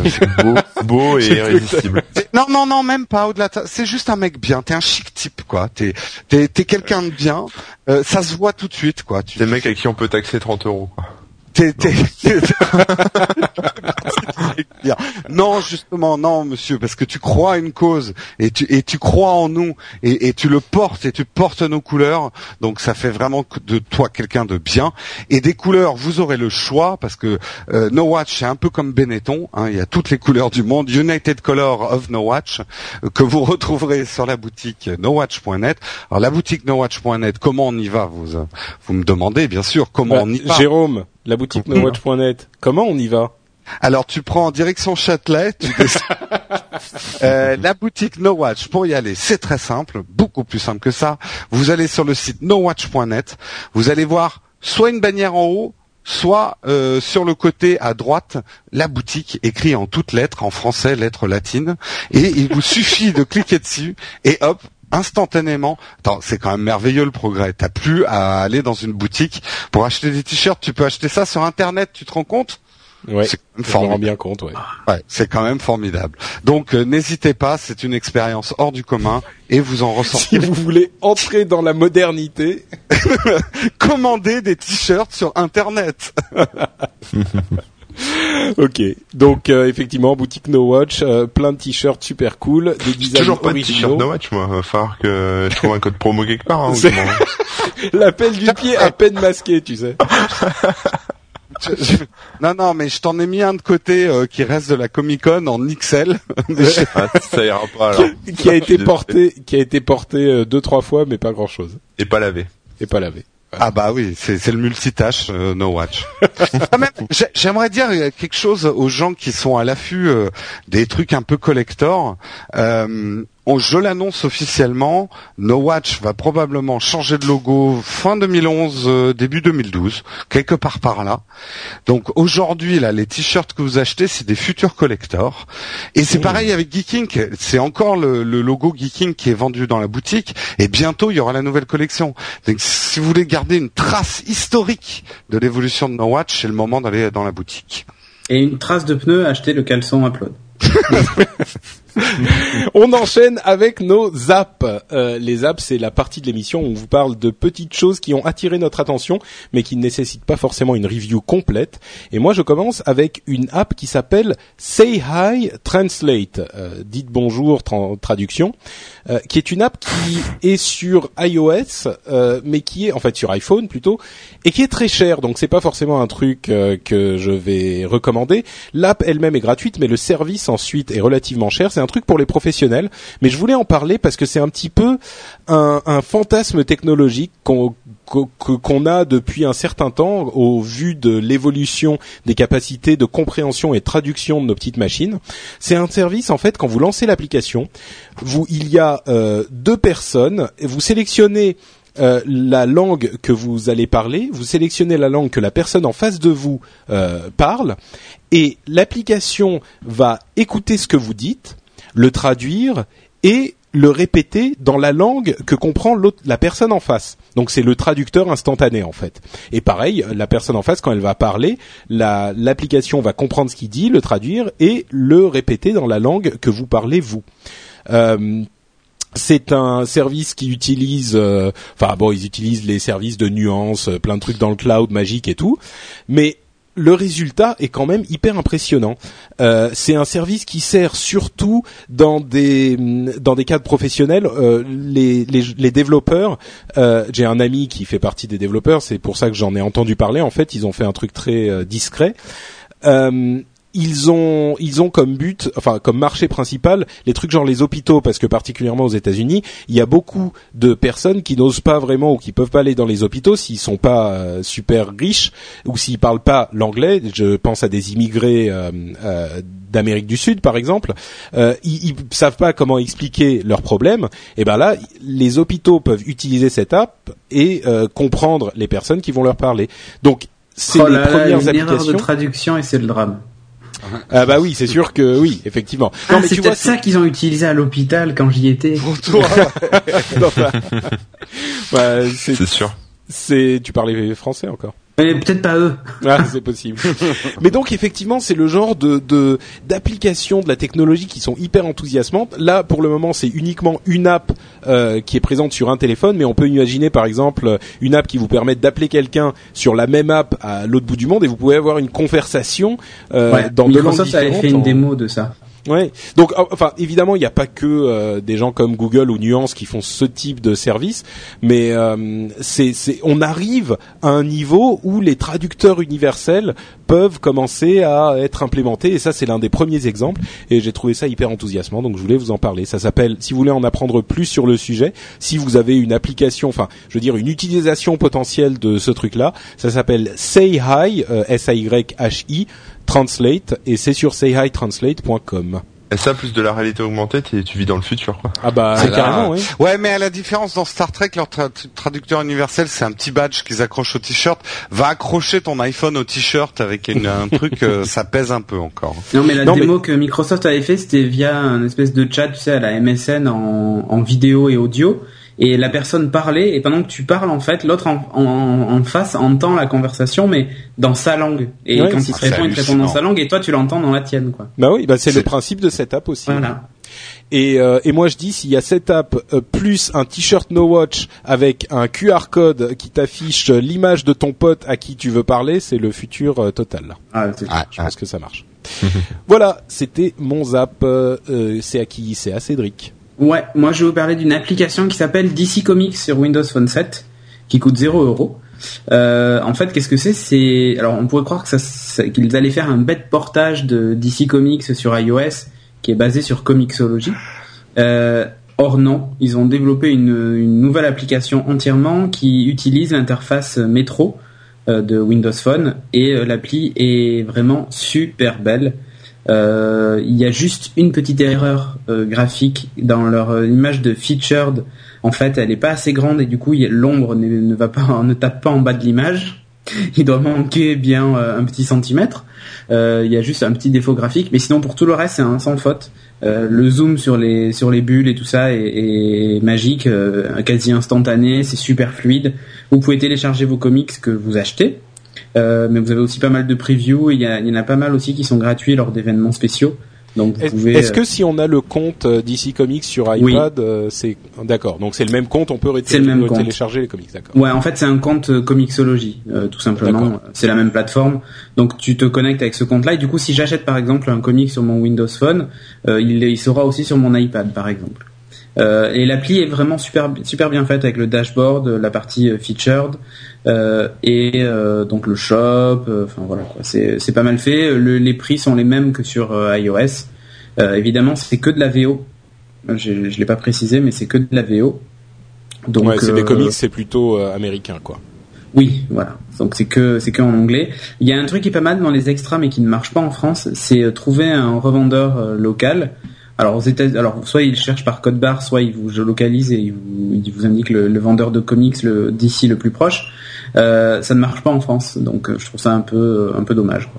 beau, beau et irrésistible. Non, non, non, même pas au-delà. C'est juste un mec bien. T'es un chic type, quoi. T'es, t'es, t'es quelqu'un de bien. Euh, ça se voit tout de suite, quoi. T'es le mec à qui on peut taxer 30 euros. Quoi. non, justement, non, monsieur, parce que tu crois à une cause et tu et tu crois en nous et, et tu le portes et tu portes nos couleurs. Donc ça fait vraiment de toi quelqu'un de bien. Et des couleurs, vous aurez le choix parce que euh, No Watch c'est un peu comme Benetton. Hein, il y a toutes les couleurs du monde. United Color of No Watch euh, que vous retrouverez sur la boutique nowatch.net. Alors la boutique nowatch.net, comment on y va Vous vous me demandez bien sûr comment bah, on y va. Jérôme la boutique nowatch.net. Comment on y va alors tu prends en direction Châtelet, tu euh, la boutique No Watch pour y aller, c'est très simple, beaucoup plus simple que ça. Vous allez sur le site nowatch.net, vous allez voir soit une bannière en haut, soit euh, sur le côté à droite la boutique écrit en toutes lettres en français lettres latines et il vous suffit de cliquer dessus et hop instantanément. c'est quand même merveilleux le progrès. T'as plus à aller dans une boutique pour acheter des t-shirts. Tu peux acheter ça sur Internet. Tu te rends compte? Ouais, rends bien compte. Ouais. ouais c'est quand même formidable. Donc euh, n'hésitez pas, c'est une expérience hors du commun et vous en ressentez. si vous voulez entrer dans la modernité, commandez des t-shirts sur Internet. ok, donc euh, effectivement boutique No Watch, euh, plein de t-shirts super cool, des designs Toujours pas de originaux. t-shirt No Watch, moi. Va falloir que je trouve un code promo quelque part. Hein. L'appel du pied à peine masqué, tu sais. Non, non, mais je t'en ai mis un de côté euh, qui reste de la Comic Con en XL. Ah, ça ira pas alors. qui a été porté, qui a été porté euh, deux trois fois, mais pas grand chose, Et pas lavé. et pas lavé. Ah bah oui, c'est le multitâche euh, No Watch. J'ai- J'aimerais dire euh, quelque chose aux gens qui sont à l'affût euh, des trucs un peu collector. Euh, on- je l'annonce officiellement, No Watch va probablement changer de logo fin 2011, euh, début 2012, quelque part par là. Donc aujourd'hui, là, les t-shirts que vous achetez, c'est des futurs collectors. Et c'est pareil avec Geeking, c'est encore le, le logo Geeking qui est vendu dans la boutique. Et bientôt, il y aura la nouvelle collection. Donc si vous voulez garder une trace historique de l'évolution de No Watch, c'est le moment d'aller dans la boutique. Et une trace de pneu, acheter le caleçon Upload. On enchaîne avec nos apps. Euh, les apps, c'est la partie de l'émission où on vous parle de petites choses qui ont attiré notre attention, mais qui ne nécessitent pas forcément une review complète. Et moi, je commence avec une app qui s'appelle Say Hi Translate. Euh, dites bonjour, tra- traduction, euh, qui est une app qui est sur iOS, euh, mais qui est en fait sur iPhone plutôt, et qui est très chère. Donc, c'est pas forcément un truc euh, que je vais recommander. L'app elle-même est gratuite, mais le service ensuite est relativement cher. Un truc pour les professionnels, mais je voulais en parler parce que c'est un petit peu un, fantasme technologique qu'on a depuis un certain temps au vu de l'évolution des capacités de compréhension et traduction de nos petites machines. C'est un service en fait quand vous lancez l'application, il y a euh, deux personnes, vous sélectionnez euh, la langue que vous allez parler, vous sélectionnez la langue que la personne en face de vous euh, parle, et l'application va écouter ce que vous dites, le traduire et le répéter dans la langue que comprend la personne en face. Donc c'est le traducteur instantané en fait. Et pareil, la personne en face quand elle va parler, la- l'application va comprendre ce qu'il dit, le traduire et le répéter dans la langue que vous parlez vous. Euh, c'est un service qui utilise, euh, enfin bon, ils utilisent les services de nuances, euh, plein de trucs dans le cloud magique et tout, mais le résultat est quand même hyper impressionnant. Euh, c'est un service qui sert surtout dans des dans des cadres professionnels. Euh, les, les, développeurs, euh, j'ai un ami qui fait partie des développeurs, c'est pour ça que j'en ai entendu parler. En fait, ils ont fait un truc très discret. Ils ont ils ont comme but, enfin comme marché principal, les trucs genre les hôpitaux, parce que particulièrement aux États-Unis, il y a beaucoup de personnes qui n'osent pas vraiment ou qui peuvent pas aller dans les hôpitaux s'ils sont pas euh, super riches ou s'ils parlent pas l'anglais. Je pense à des immigrés euh, euh, d'Amérique du Sud, par exemple. Euh, ils, ils savent pas comment expliquer leurs problèmes. Et ben là, les hôpitaux peuvent utiliser cette app et euh, comprendre les personnes qui vont leur parler. Donc c'est Oh les premières erreur de applications. traduction et c'est le drame. Ah bah oui, c'est sûr que oui, effectivement. Ah, c'est peut-être ça qu'ils ont utilisé à l'hôpital quand j'y étais. Pour toi, bah, C'est sûr. c'est, tu parlais français encore. Mais peut-être pas eux. Ah, c'est possible. Mais donc effectivement, c'est le genre de de d'applications de la technologie qui sont hyper enthousiasmantes. Là, pour le moment, c'est uniquement une app euh, qui est présente sur un téléphone, mais on peut imaginer par exemple une app qui vous permet d'appeler quelqu'un sur la même app à l'autre bout du monde et vous pouvez avoir une conversation euh, Ouais. dans deux langues Microsoft avait différentes. fait une en- démo de ça. Ouais. Donc, euh, enfin, évidemment, il n'y a pas que euh, des gens comme Google ou Nuance qui font ce type de service, mais euh, c'est, on arrive à un niveau où les traducteurs universels peuvent commencer à être implémentés, et ça, c'est l'un des premiers exemples. Et j'ai trouvé ça hyper enthousiasmant, donc je voulais vous en parler. Ça s'appelle, si vous voulez en apprendre plus sur le sujet, si vous avez une application, enfin, je veux dire, une utilisation potentielle de ce truc-là, ça s'appelle Say Hi, euh, S-A-Y-H-I. Translate et c'est sur sayhitranslate.com. Et ça, plus de la réalité augmentée, tu vis dans le futur, quoi. Ah bah Ah là. carrément oui. Ouais, mais à la différence dans Star Trek, leur tra- traducteur universel, c'est un petit badge qu'ils accrochent au t-shirt. Va accrocher ton iPhone au t-shirt avec une- un truc, euh, ça pèse un peu encore. Non, mais la Non, démo que Microsoft avait fait, c'était via un espèce de chat, tu sais, à la MSN en, en vidéo et audio. Et la personne parlait, et pendant que tu parles, en fait, l'autre en, en, en face entend la conversation, mais dans sa langue. Et Ouais, quand il te répond, il te répond dans sa langue, et toi, tu l'entends dans la tienne, quoi. Bah oui, bah c'est le principe de cette app aussi. Voilà. Et, euh, et moi je dis s'il y a cette app euh, plus un t-shirt No Watch avec un QR code qui t'affiche l'image de ton pote à qui tu veux parler, c'est le futur euh, total. Là. Ah, c'est Ah, Je pense que ça marche. voilà, c'était mon zap. Euh, euh, c'est à qui? C'est à Cédric. Ouais, moi je vais vous parler d'une application qui s'appelle DC Comics sur Windows Phone 7, qui coûte 0 euros. Euh, en fait, qu'est-ce que c'est? C'est alors on pourrait croire que ça, qu'ils allaient faire un bête portage de DC Comics sur iOS, qui est basé sur Comixology. Euh, or non, ils ont développé une, une nouvelle application entièrement qui utilise l'interface métro euh, de Windows Phone et euh, l'appli est vraiment super belle. Euh, il y a juste une petite erreur euh, graphique dans leur euh, image de featured. En fait, elle est pas assez grande et du coup, l'ombre ne, ne va pas, ne tape pas en bas de l'image. Il doit manquer bien un petit centimètre. Il y a juste un petit défaut graphique, mais sinon pour tout le reste, c'est un sans faute. Le zoom sur les sur les bulles et tout ça est, est magique, quasi instantané, c'est super fluide. Vous pouvez télécharger vos comics que vous achetez, euh, mais vous avez aussi pas mal de previews. et Il y, a- il y en a pas mal aussi qui sont gratuits lors d'événements spéciaux. Donc vous Est- pouvez. Est-ce euh, que si on a le compte euh, DC Comics sur iPad, c'est d'accord. Donc c'est le même compte, on peut le même compte. télécharger les comics, d'accord. Ouais, en fait, c'est un compte Comixology, euh, tout simplement. C'est la même plateforme. Donc, tu te connectes avec ce compte-là. Et du coup, si j'achète par exemple un comic sur mon Windows Phone, euh, il, il sera aussi sur mon iPad, par exemple. Euh, et l'appli est vraiment super super bien faite avec le dashboard, la partie euh, featured euh, et euh, donc le shop. Enfin voilà, quoi. C'est c'est pas mal fait. Le- les prix sont les mêmes que sur iOS. Évidemment, c'est que de la VO. Je, je l'ai pas précisé, mais c'est que de la VO. Donc ouais, c'est des comics, c'est plutôt américain, quoi. oui, voilà. Donc c'est que c'est que en anglais. Il y a un truc qui est pas mal dans les extras mais qui ne marche pas en France, c'est trouver un revendeur local. Alors aux États, alors soit il cherche par code barre, soit il vous localise et il vous, il vous indique le, vendeur de comics le d'ici le plus proche. Euh, ça ne marche pas en France, donc euh, je trouve ça un peu un peu dommage.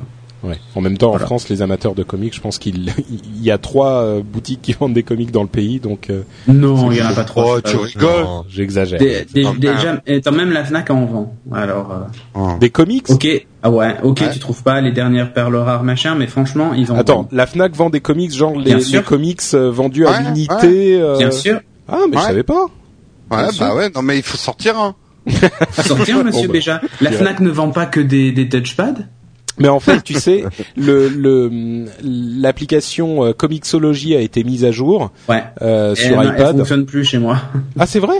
Ouais. En même temps, Voilà. en France, les amateurs de comics, je pense qu'il il y a trois euh, boutiques qui vendent des comics dans le pays, donc euh, Non, il y en a pas trop. Oh, tu rigoles j'exagère. Déjà, étant même la Fnac en vend. Alors. euh, Hum. Des comics? Ok, ah ouais, ok, Ouais. tu trouves pas les dernières perles rares machin, mais franchement, ils ont. Attends, la Fnac vend des comics, genre les, comics vendus à Ouais, l'unité. euh, Bien sûr. Ah, mais je savais pas. Ouais, Bien bah sûr. ouais, non mais il faut sortir un. Sortir, monsieur Bon, bah, Béja. La Fnac ne vend pas que des, des touchpads? Mais en fait, tu sais, le le l'application euh, Comixology a été mise à jour Ouais. euh, sur elle, elle iPad. fonctionne plus chez moi. Ah, c'est vrai?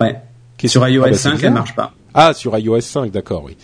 Ouais. Qu'est-ce- Sur iOS Ah bah, 5, elle marche pas. Ah, sur iOS 5, d'accord, oui.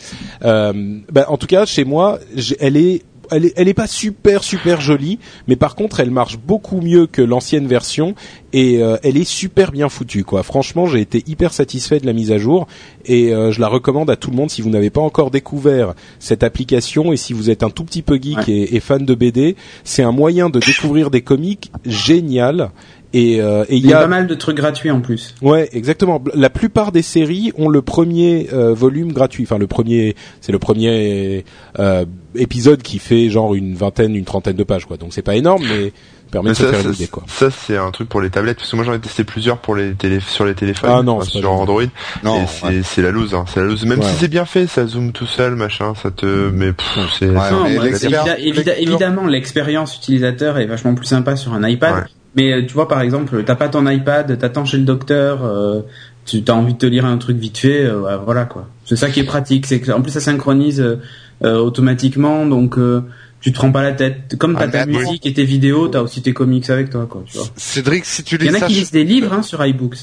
Euh, bah, en tout cas, chez moi, elle est, elle est, elle est pas super super jolie, mais par contre, elle marche beaucoup mieux que l'ancienne version et euh, elle est super bien foutue, quoi. Franchement, j'ai été hyper satisfait de la mise à jour et euh, je la recommande à tout le monde si vous n'avez pas encore découvert cette application et si vous êtes un tout petit peu geek Ouais. et, et fan de BD, c'est un moyen de découvrir des comics génial. Et euh, et il Il y a pas mal de trucs gratuits en plus. Ouais, exactement. La plupart des séries ont le premier euh, volume gratuit. Enfin, le premier, c'est le premier euh, épisode qui fait genre une vingtaine, une trentaine de pages, quoi. Donc c'est pas énorme, mais permet Mais de se faire ça, une idée, quoi. ça, c'est un truc pour les tablettes parce que moi j'en ai testé plusieurs pour les télé sur les téléphones Ah non, enfin, sur. Android Non, c'est c'est la loose hein, c'est la loose même Ouais. si c'est bien fait ça zoome tout seul machin ça te mais c'est Ouais, évidemment, l'expérience utilisateur est vachement plus sympa sur un iPad. Mais euh, tu vois, par exemple, t'as pas ton iPad, t'attends chez le docteur, euh, tu as envie de te lire un truc vite fait, euh, voilà quoi. C'est ça qui est pratique. C'est que en plus ça synchronise euh, automatiquement, donc euh, tu te prends pas la tête. Comme t'as Ah, ta musique et tes vidéos, t'as aussi tes comics avec toi, quoi. Tu vois. Cédric, si tu Il y lis en a ça, qui lisent des livres hein, sur iBooks.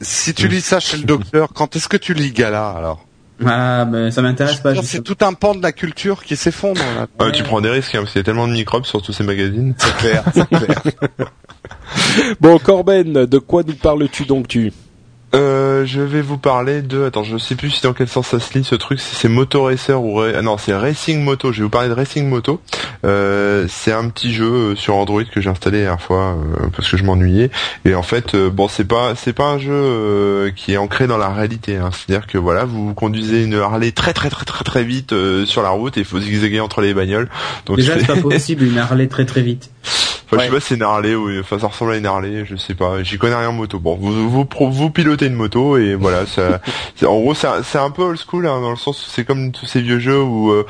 si tu lis ça chez le docteur, quand est-ce que tu lis Gala alors? Ah, ben ça m'intéresse pas. C'est tout un pan de la culture qui s'effondre là. Ouais, tu prends des risques hein, parce qu'il y a tellement de microbes sur tous ces magazines C'est clair, c'est clair. Bon, Corben, de quoi nous parles-tu donc tu Euh, je vais vous parler de. Attends, je sais plus si dans quel sens ça se lit ce truc. Si c'est Moto Racer ou ah non, c'est Racing Moto. Je vais vous parler de Racing Moto. Euh, c'est un petit jeu euh, sur Android que j'ai installé la dernière fois euh, parce que je m'ennuyais. Et en fait, euh, bon, c'est pas c'est pas un jeu euh, qui est ancré dans la réalité. Hein. C'est-à-dire que voilà, vous conduisez une Harley très très très très très vite euh, sur la route et il faut zigzaguer entre les bagnoles. Donc Déjà, c'est- c'est pas possible une Harley très très vite. Enfin, je sais pas si c'est une Harley ou enfin ça ressemble à une Harley, je sais pas. J'y connais rien en moto. Bon, vous vous, vous pilotez une moto et voilà. Ça, en gros, c'est un, c'est un peu old school hein, dans le sens où c'est comme tous ces vieux jeux où euh,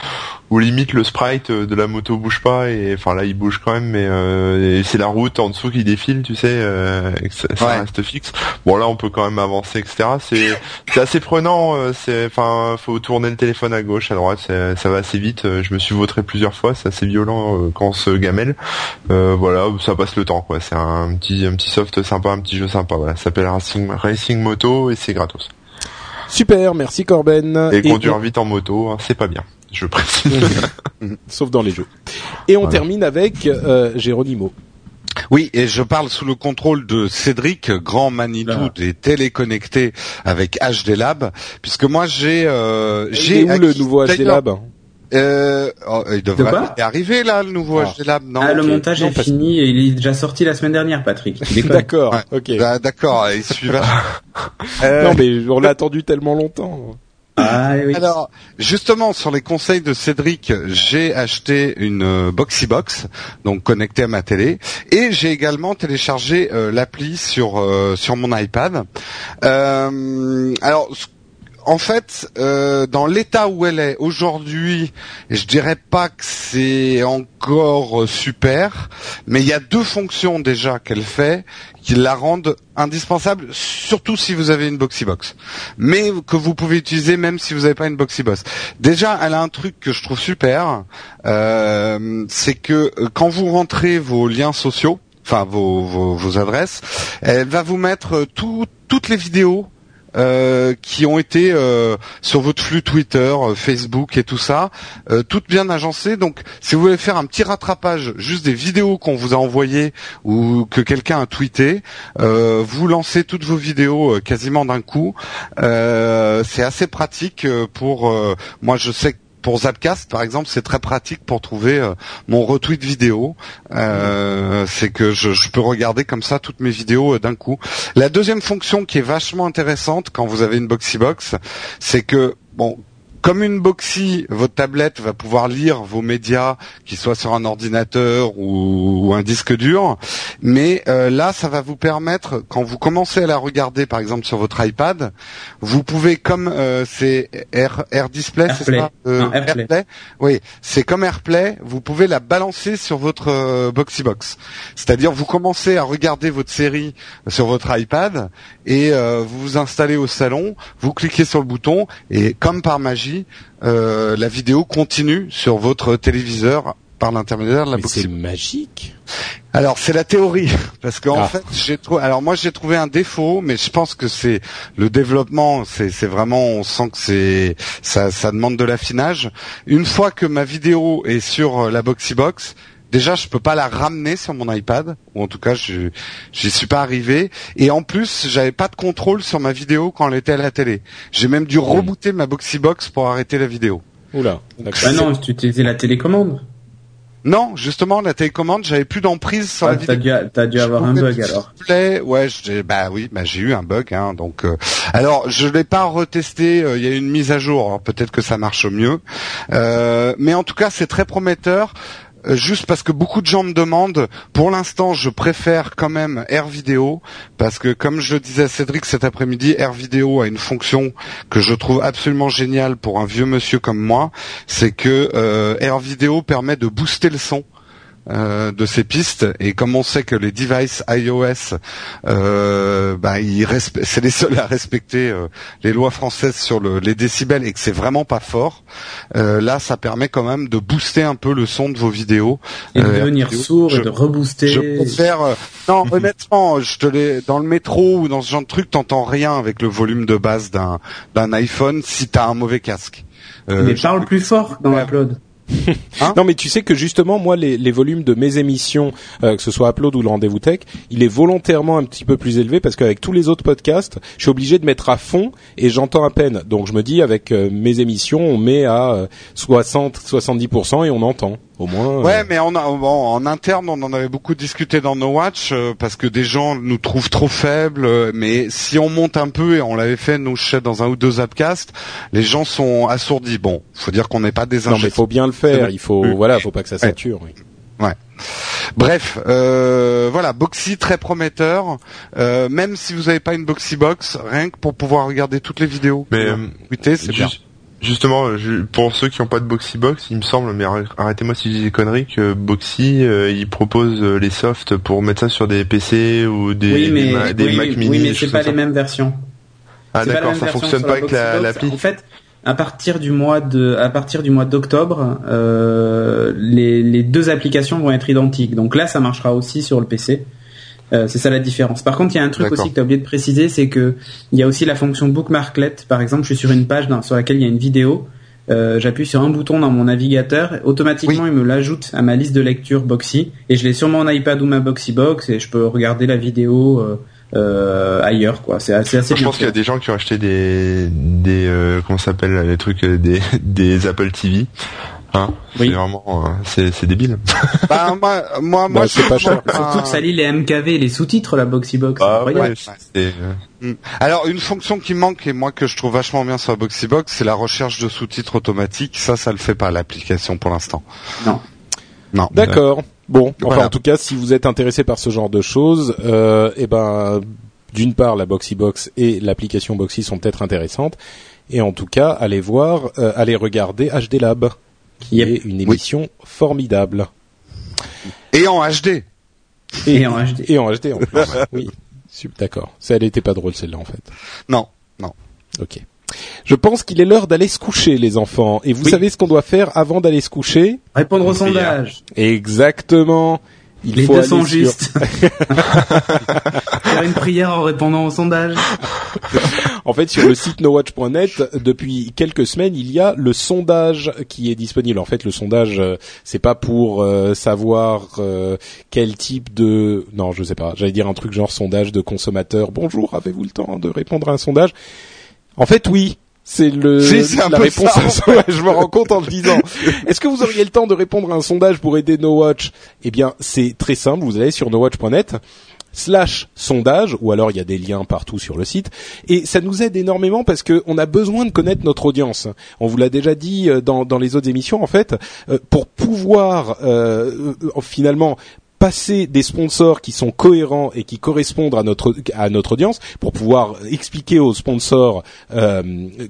où limite le sprite de la moto bouge pas et enfin là il bouge quand même mais euh, c'est la route en dessous qui défile tu sais euh, et que ça, ça reste fixe. Bon là on peut quand même avancer etc c'est c'est assez prenant euh, c'est enfin faut tourner le téléphone à gauche. À droite ça va assez vite. Je me suis vautré plusieurs fois c'est assez violent euh, quand on se gamelle. Euh, voilà ça passe le temps quoi. C'est un petit un petit soft sympa un petit jeu sympa voilà. Ça s'appelle Racing Racing Moto et c'est gratos. Super, merci Corben. Et, conduire vite en moto, hein, c'est pas bien je précise. Sauf dans les jeux. Et on termine avec euh, Géronimo. Oui, et je parle sous le contrôle de Cédric, grand Manitou ah. des téléconnectés avec HD Lab, puisque moi j'ai euh, j'ai où le nouveau HD Lab euh, oh, il devrait arriver là le nouveau HD ah. Lab. Non, ah, le montage est fini et il est déjà sorti la semaine dernière, Patrick. D'accord. Ok. Bah, d'accord. Il suit. non mais on l'a attendu tellement longtemps. Ah, Alors, justement, sur les conseils de Cédric, j'ai acheté une euh, Boxy Box, donc connectée à ma télé, et j'ai également téléchargé euh, l'appli sur euh, sur mon iPad. alors, en fait, euh, dans l'état où elle est aujourd'hui, je dirais pas que c'est encore super, mais il y a deux fonctions déjà qu'elle fait qui la rendent indispensable, surtout si vous avez une Boxybox, mais que vous pouvez utiliser même si vous n'avez pas une Boxybox. Déjà, elle a un truc que je trouve super, euh, c'est que euh, quand vous rentrez vos liens sociaux, enfin vos, vos adresses, elle va vous mettre toutes les vidéos euh, qui ont été euh, sur votre flux Twitter, euh, Facebook et tout ça, toutes bien agencées. Donc, si vous voulez faire un petit rattrapage, juste des vidéos qu'on vous a envoyées ou que quelqu'un a tweeté, vous lancez toutes vos vidéos quasiment d'un coup. c'est assez pratique pour. moi, je sais que pour Zapcast, par exemple, c'est très pratique pour trouver euh, mon retweet vidéo. Euh, c'est que je, peux regarder comme ça toutes mes vidéos euh, d'un coup. La deuxième fonction qui est vachement intéressante quand vous avez une Boxybox, c'est que bon, comme une Boxy, votre tablette va pouvoir lire vos médias, qu'ils soient sur un ordinateur ou, un disque dur. Mais euh, là, ça va vous permettre, quand vous commencez à la regarder, par exemple sur votre iPad, vous pouvez, comme euh, c'est Air, Display, c'est ça euh, Airplay. Oui, c'est comme AirPlay. Vous pouvez la balancer sur votre Boxy Box. C'est-à-dire, vous commencez à regarder votre série sur votre iPad et vous vous installez au salon, vous cliquez sur le bouton et comme par magie euh, la vidéo continue sur votre téléviseur par l'intermédiaire de la C'est magique. Alors c'est la théorie parce qu'en ah. fait j'ai trouvé alors moi j'ai trouvé un défaut mais je pense que c'est le développement c'est c'est vraiment on sent que c'est ça ça demande de l'affinage. Une fois que ma vidéo est sur euh, la Boxy Box, déjà je peux pas la ramener sur mon iPad ou en tout cas je j'y suis pas arrivé et en plus j'avais pas de contrôle sur ma vidéo quand elle était à la télé. J'ai même dû rebooter ma Boxy Box pour arrêter la vidéo. Oula. Ah non, tu utilisais la télécommande? Non, justement, la télécommande, j'avais plus d'emprise sur la vidéo. T'as dû, dû avoir un bug alors. ouais, bah oui, bah j'ai eu un bug, hein, donc. Euh, alors, je l'ai pas retesté. Euh, il y a une mise à jour. peut-être que ça marche mieux, euh, mais en tout cas, c'est très prometteur. Euh, juste parce que beaucoup de gens me demandent. Pour l'instant, je préfère quand même Air Vidéo parce que, comme je disais à Cédric cet après-midi, Air Vidéo a une fonction que je trouve absolument géniale pour un vieux monsieur comme moi. C'est que euh, Air Vidéo permet de booster le son. Euh, de ces pistes. Et comme on sait que les devices iOS euh, bah, c'est les seuls à respecter euh, les lois françaises sur le, les décibels et que c'est vraiment pas fort euh, là ça permet quand même de booster un peu le son de vos vidéos et de devenir sourd et de rebooster. je préfère non honnêtement je te l'ai dans le métro ou dans ce genre de truc t'entends rien avec le volume de base d'un d'un iPhone si t'as un mauvais casque. Mais parle plus fort dans l'upload Hein non, mais tu sais que justement, moi, les, volumes de mes émissions, euh, que ce soit Upload ou le Rendez-vous Tech, il est volontairement un petit peu plus élevé parce qu'avec tous les autres podcasts, je suis obligé de mettre à fond et j'entends à peine. Donc, je me dis, avec euh, mes émissions, on met à 60, euh, 70% et on entend. Au moins. Ouais, mais en, en interne, on en avait beaucoup discuté dans No Watch parce que des gens nous trouvent trop faibles. mais si on monte un peu et on l'avait fait nous dans un ou deux upcasts, les gens sont assourdis. Bon, faut dire qu'on n'est pas des Non, mais faut bien le faire. Il faut, voilà, faut pas que ça sature. Oui. Ouais. Bref, euh, voilà, Boxy très prometteur. Euh, même si vous n'avez pas une Boxy Box, rien que pour pouvoir regarder toutes les vidéos. Mais euh, c'est bien. Justement, je- pour ceux qui n'ont pas de Boxy Box, il me semble, mais arr- arrêtez-moi si je dis des conneries, que Boxy, euh, il propose euh, les softs pour mettre ça sur des PC ou des, oui, mais, des, Ma- des oui, Mac Mini. oui, mais c'est choses pas les mêmes versions. Ah C'est la d'accord, ça fonctionne pas avec la- l'appli. En fait, à partir du mois de, à partir du mois d'octobre, euh, les, les deux applications vont être identiques. Donc là, ça marchera aussi sur le PC. Euh, c'est ça la différence. Par contre, il y a un truc aussi que tu as oublié de préciser, c'est que il y a aussi la fonction bookmarklet. Par exemple, je suis sur une page dans- sur laquelle il y a une vidéo. Euh, J'appuie sur un bouton dans mon navigateur, automatiquement il me l'ajoute à ma liste de lecture Boxy et je l'ai sur mon iPad ou ma Boxy Box et je peux regarder la vidéo euh, euh, ailleurs quoi. C'est assez, assez Je pense qu'il y a des gens qui ont acheté des, des euh, comment s'appelle les trucs, des, des Apple TV. Hein Oui. C'est vraiment, euh, c'est, c'est débile. Bah, moi, moi, moi, Bah, je c'est pas cher. Surtout que ça lit les MKV les sous-titres la Boxy Box. c'est Ah, incroyable. ouais, c'est, euh, Mm. Alors une fonction qui manque et moi que je trouve vachement bien sur la Boxybox, c'est la recherche de sous-titres automatique. Ça, ça le fait pas l'application pour l'instant. Non. Non. D'accord. Bon, enfin Voilà. en tout cas, si vous êtes intéressé par ce genre de choses, euh, eh ben, d'une part, la Boxy Box et l'application Boxy sont peut-être intéressantes, et en tout cas, allez voir, euh, allez regarder HD Lab, qui Yep. est une émission formidable Et en HD. Et en HD. et en HD en plus. oui, Sup- d'accord. Ça, elle était pas drôle celle-là en fait. Non, non. Ok. Je pense qu'il est l'heure d'aller se coucher, les enfants. Et vous Oui. savez ce qu'on doit faire avant d'aller se coucher? Répondre au sondage. Exactement. Il Les faut deux sont justes. Faire une prière en répondant au sondage. En fait, sur le site nowatch.net, depuis quelques semaines, il y a le sondage qui est disponible. En fait, le sondage, euh, c'est pas pour euh, savoir euh, quel type de... Non, je sais pas. J'allais dire un truc genre sondage de consommateurs. Bonjour, avez-vous le temps de répondre à un sondage? En fait, oui. C'est le Si, la réponse ça, à ça. Ouais, je me rends compte en le disant. Est-ce que vous auriez le temps de répondre à un sondage pour aider No Watch Eh bien, c'est très simple. Vous allez sur nowatch.net slash sondage ou alors il y a des liens partout sur le site et ça nous aide énormément parce que on a besoin de connaître notre audience. On vous l'a déjà dit euh, dans, dans les autres émissions en fait euh, pour pouvoir euh, euh, finalement passer des sponsors qui sont cohérents et qui correspondent à notre à notre audience pour pouvoir expliquer aux sponsors euh,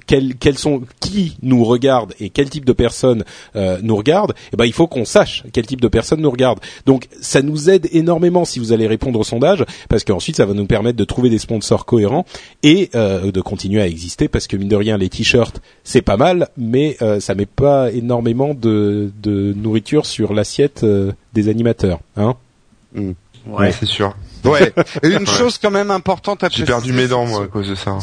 quels quels sont qui nous regarde et quel type de personnes euh, nous regarde et ben il faut qu'on sache quel type de personnes nous regarde donc ça nous aide énormément si vous allez répondre au sondage parce qu'ensuite ça va nous permettre de trouver des sponsors cohérents et euh, de continuer à exister parce que mine de rien les t-shirts c'est pas mal mais euh, ça met pas énormément de de nourriture sur l'assiette des animateurs hein ouais, c'est sûr. Ouais. Et une chose quand même importante à J'ai perdu mes dents, moi, à cause de ça.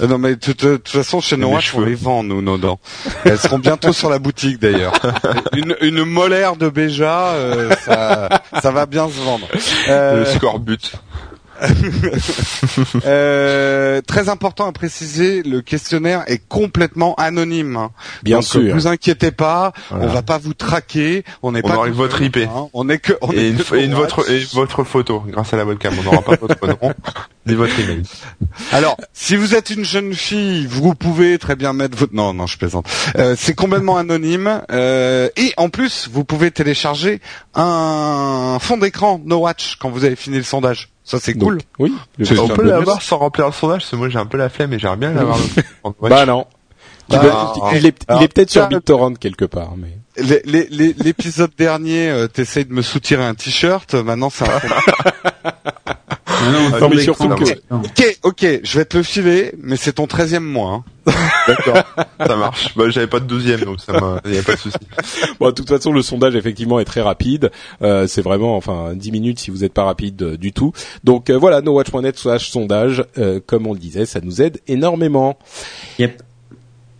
Euh, non mais de toute- façon chez Noah on les vend nous nos dents. Elles seront bientôt sur la boutique d'ailleurs. Une, une molaire de Béja, euh, ça, ça va bien se vendre. Euh, Le score but. euh, très important à préciser, le questionnaire est complètement anonyme. hein. bien Donc, sûr Vous inquiétez pas, Voilà. on va pas vous traquer, on n'est pas votre IP. hein. on est que on Et est une, que et une Noah. votre, et votre photo, grâce à la webcam. On n'aura pas votre nom, ni votre email. Alors, si vous êtes une jeune fille, vous pouvez très bien mettre votre... Non, non, je plaisante. Euh, c'est complètement anonyme. euh, et en plus, vous pouvez télécharger un fond d'écran No Watch quand vous avez fini le sondage. Ça, c'est cool. Oui On peut l'avoir sans remplir le sondage, parce que moi j'ai un peu la flemme et j'aimerais bien l'avoir. Bah non Bah, peux- alors, il est, peut-être sur BitTorrent quelque part mais L'épisode dernier, euh, t'essayes de me soutirer un t-shirt. Maintenant, c'est un Non, non, Non, fond mais surtout que- non. Ok, ok, je vais te le filer, mais c'est ton 13e mois. hein. D'accord, ça marche. Bah, j'avais pas de douzième, donc ça m'a, y a pas de souci. Bon, de toute façon, le sondage effectivement est très rapide. Euh, c'est vraiment, enfin, 10 minutes si vous n'êtes pas rapide euh, du tout. Donc euh, voilà, nowatch.net slash sondage, euh, comme on le disait, ça nous aide énormément. Yep.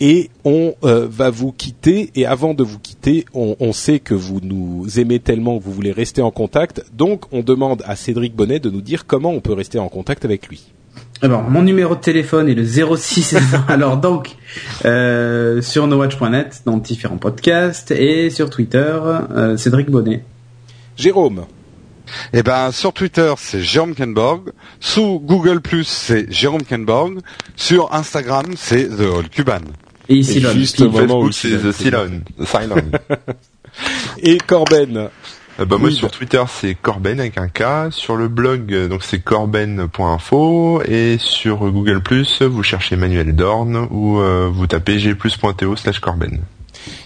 Et on euh, va vous quitter. Et avant de vous quitter, on, on sait que vous nous aimez tellement que vous voulez rester en contact. Donc, on demande à Cédric Bonnet de nous dire comment on peut rester en contact avec lui. Alors, mon numéro de téléphone est le 06. Alors donc, euh, sur nowatch.net, dans différents podcasts, et sur Twitter, euh, Cédric Bonnet. Jérôme, Eh ben, sur Twitter, c'est Jérôme Kenborg. Sous Google+, c'est Jérôme Kenborg. Sur Instagram, c'est The All Cuban. Et Et juste au moment où Facebook, c'est The Cylon. Et Corben. Euh, bah moi sur. Twitter c'est Corben avec un K, sur le blog euh, donc c'est corben.info et sur Google vous cherchez Manuel Dorn ou euh, vous tapez gplus.to slash Corben.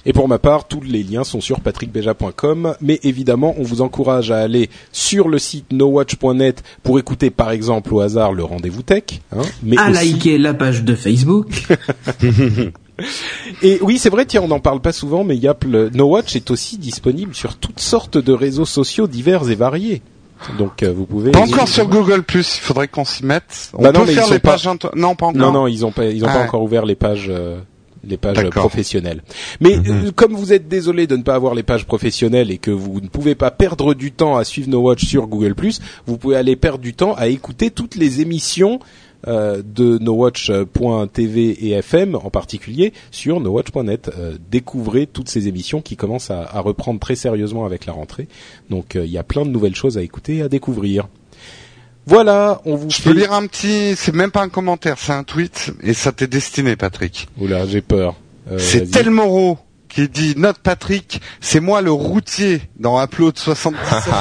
Et pour ma part, tous les liens sont sur patrickbeja.com, mais évidemment, on vous encourage à aller sur le site nowatch.net pour écouter par exemple au hasard le rendez-vous tech, hein, mais À aussi- liker la page de Facebook. Et oui, c'est vrai, tiens, on n'en parle pas souvent, mais il y a le No Watch est aussi disponible sur toutes sortes de réseaux sociaux divers et variés. Donc euh, vous pouvez. Pas encore sur Google Plus, il faudrait qu'on s'y mette. On Bah non, peut mais faire les pas- pages Non, pas encore. Non, non, ils ont pas, ils ont Ah pas ouais. encore ouvert les pages, euh, les pages professionnelles. Mais Mhm. euh, comme vous êtes désolé de ne pas avoir les pages professionnelles et que vous ne pouvez pas perdre du temps à suivre No Watch sur Google vous pouvez aller perdre du temps à écouter toutes les émissions euh, de nowatch.tv et FM en particulier sur nowatch.net. Euh, découvrez toutes ces émissions qui commencent à, à reprendre très sérieusement avec la rentrée. Donc euh, il y a plein de nouvelles choses à écouter et à découvrir. Voilà, on vous Je fait... peux lire un petit, c'est même pas un commentaire, c'est un tweet, et ça t'est destiné, Patrick. Oula, j'ai peur. Euh, c'est. Tel Moreau qui dit Note Patrick, c'est moi le routier dans Upload 77.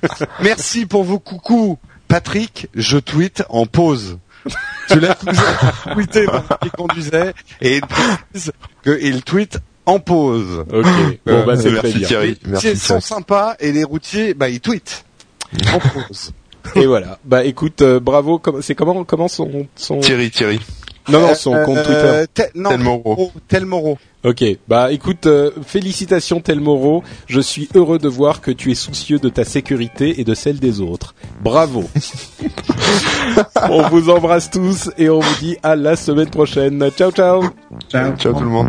Merci pour vos coucous. Patrick, je tweete en pause. Tu l'as tweeté pendant qu'il conduisait et il précise qu'il tweet en pause. Ok, bon bah c'est très Merci bien. Thierry. Les Merci routiers sont sympas et les routiers, bah ils tweetent en pause. Et voilà. Bah écoute, euh, bravo. C'est comment comment son son Thierry, Thierry. non non son Euh, compte euh, Twitter. Tel- Moreau. Tel Moreau. Ok. Bah écoute, euh, félicitations Tel. Je suis heureux de voir que tu es soucieux de ta sécurité et de celle des autres. Bravo. on vous embrasse tous et on vous dit à la semaine prochaine. Ciao ciao. Ciao. Ciao tout le monde.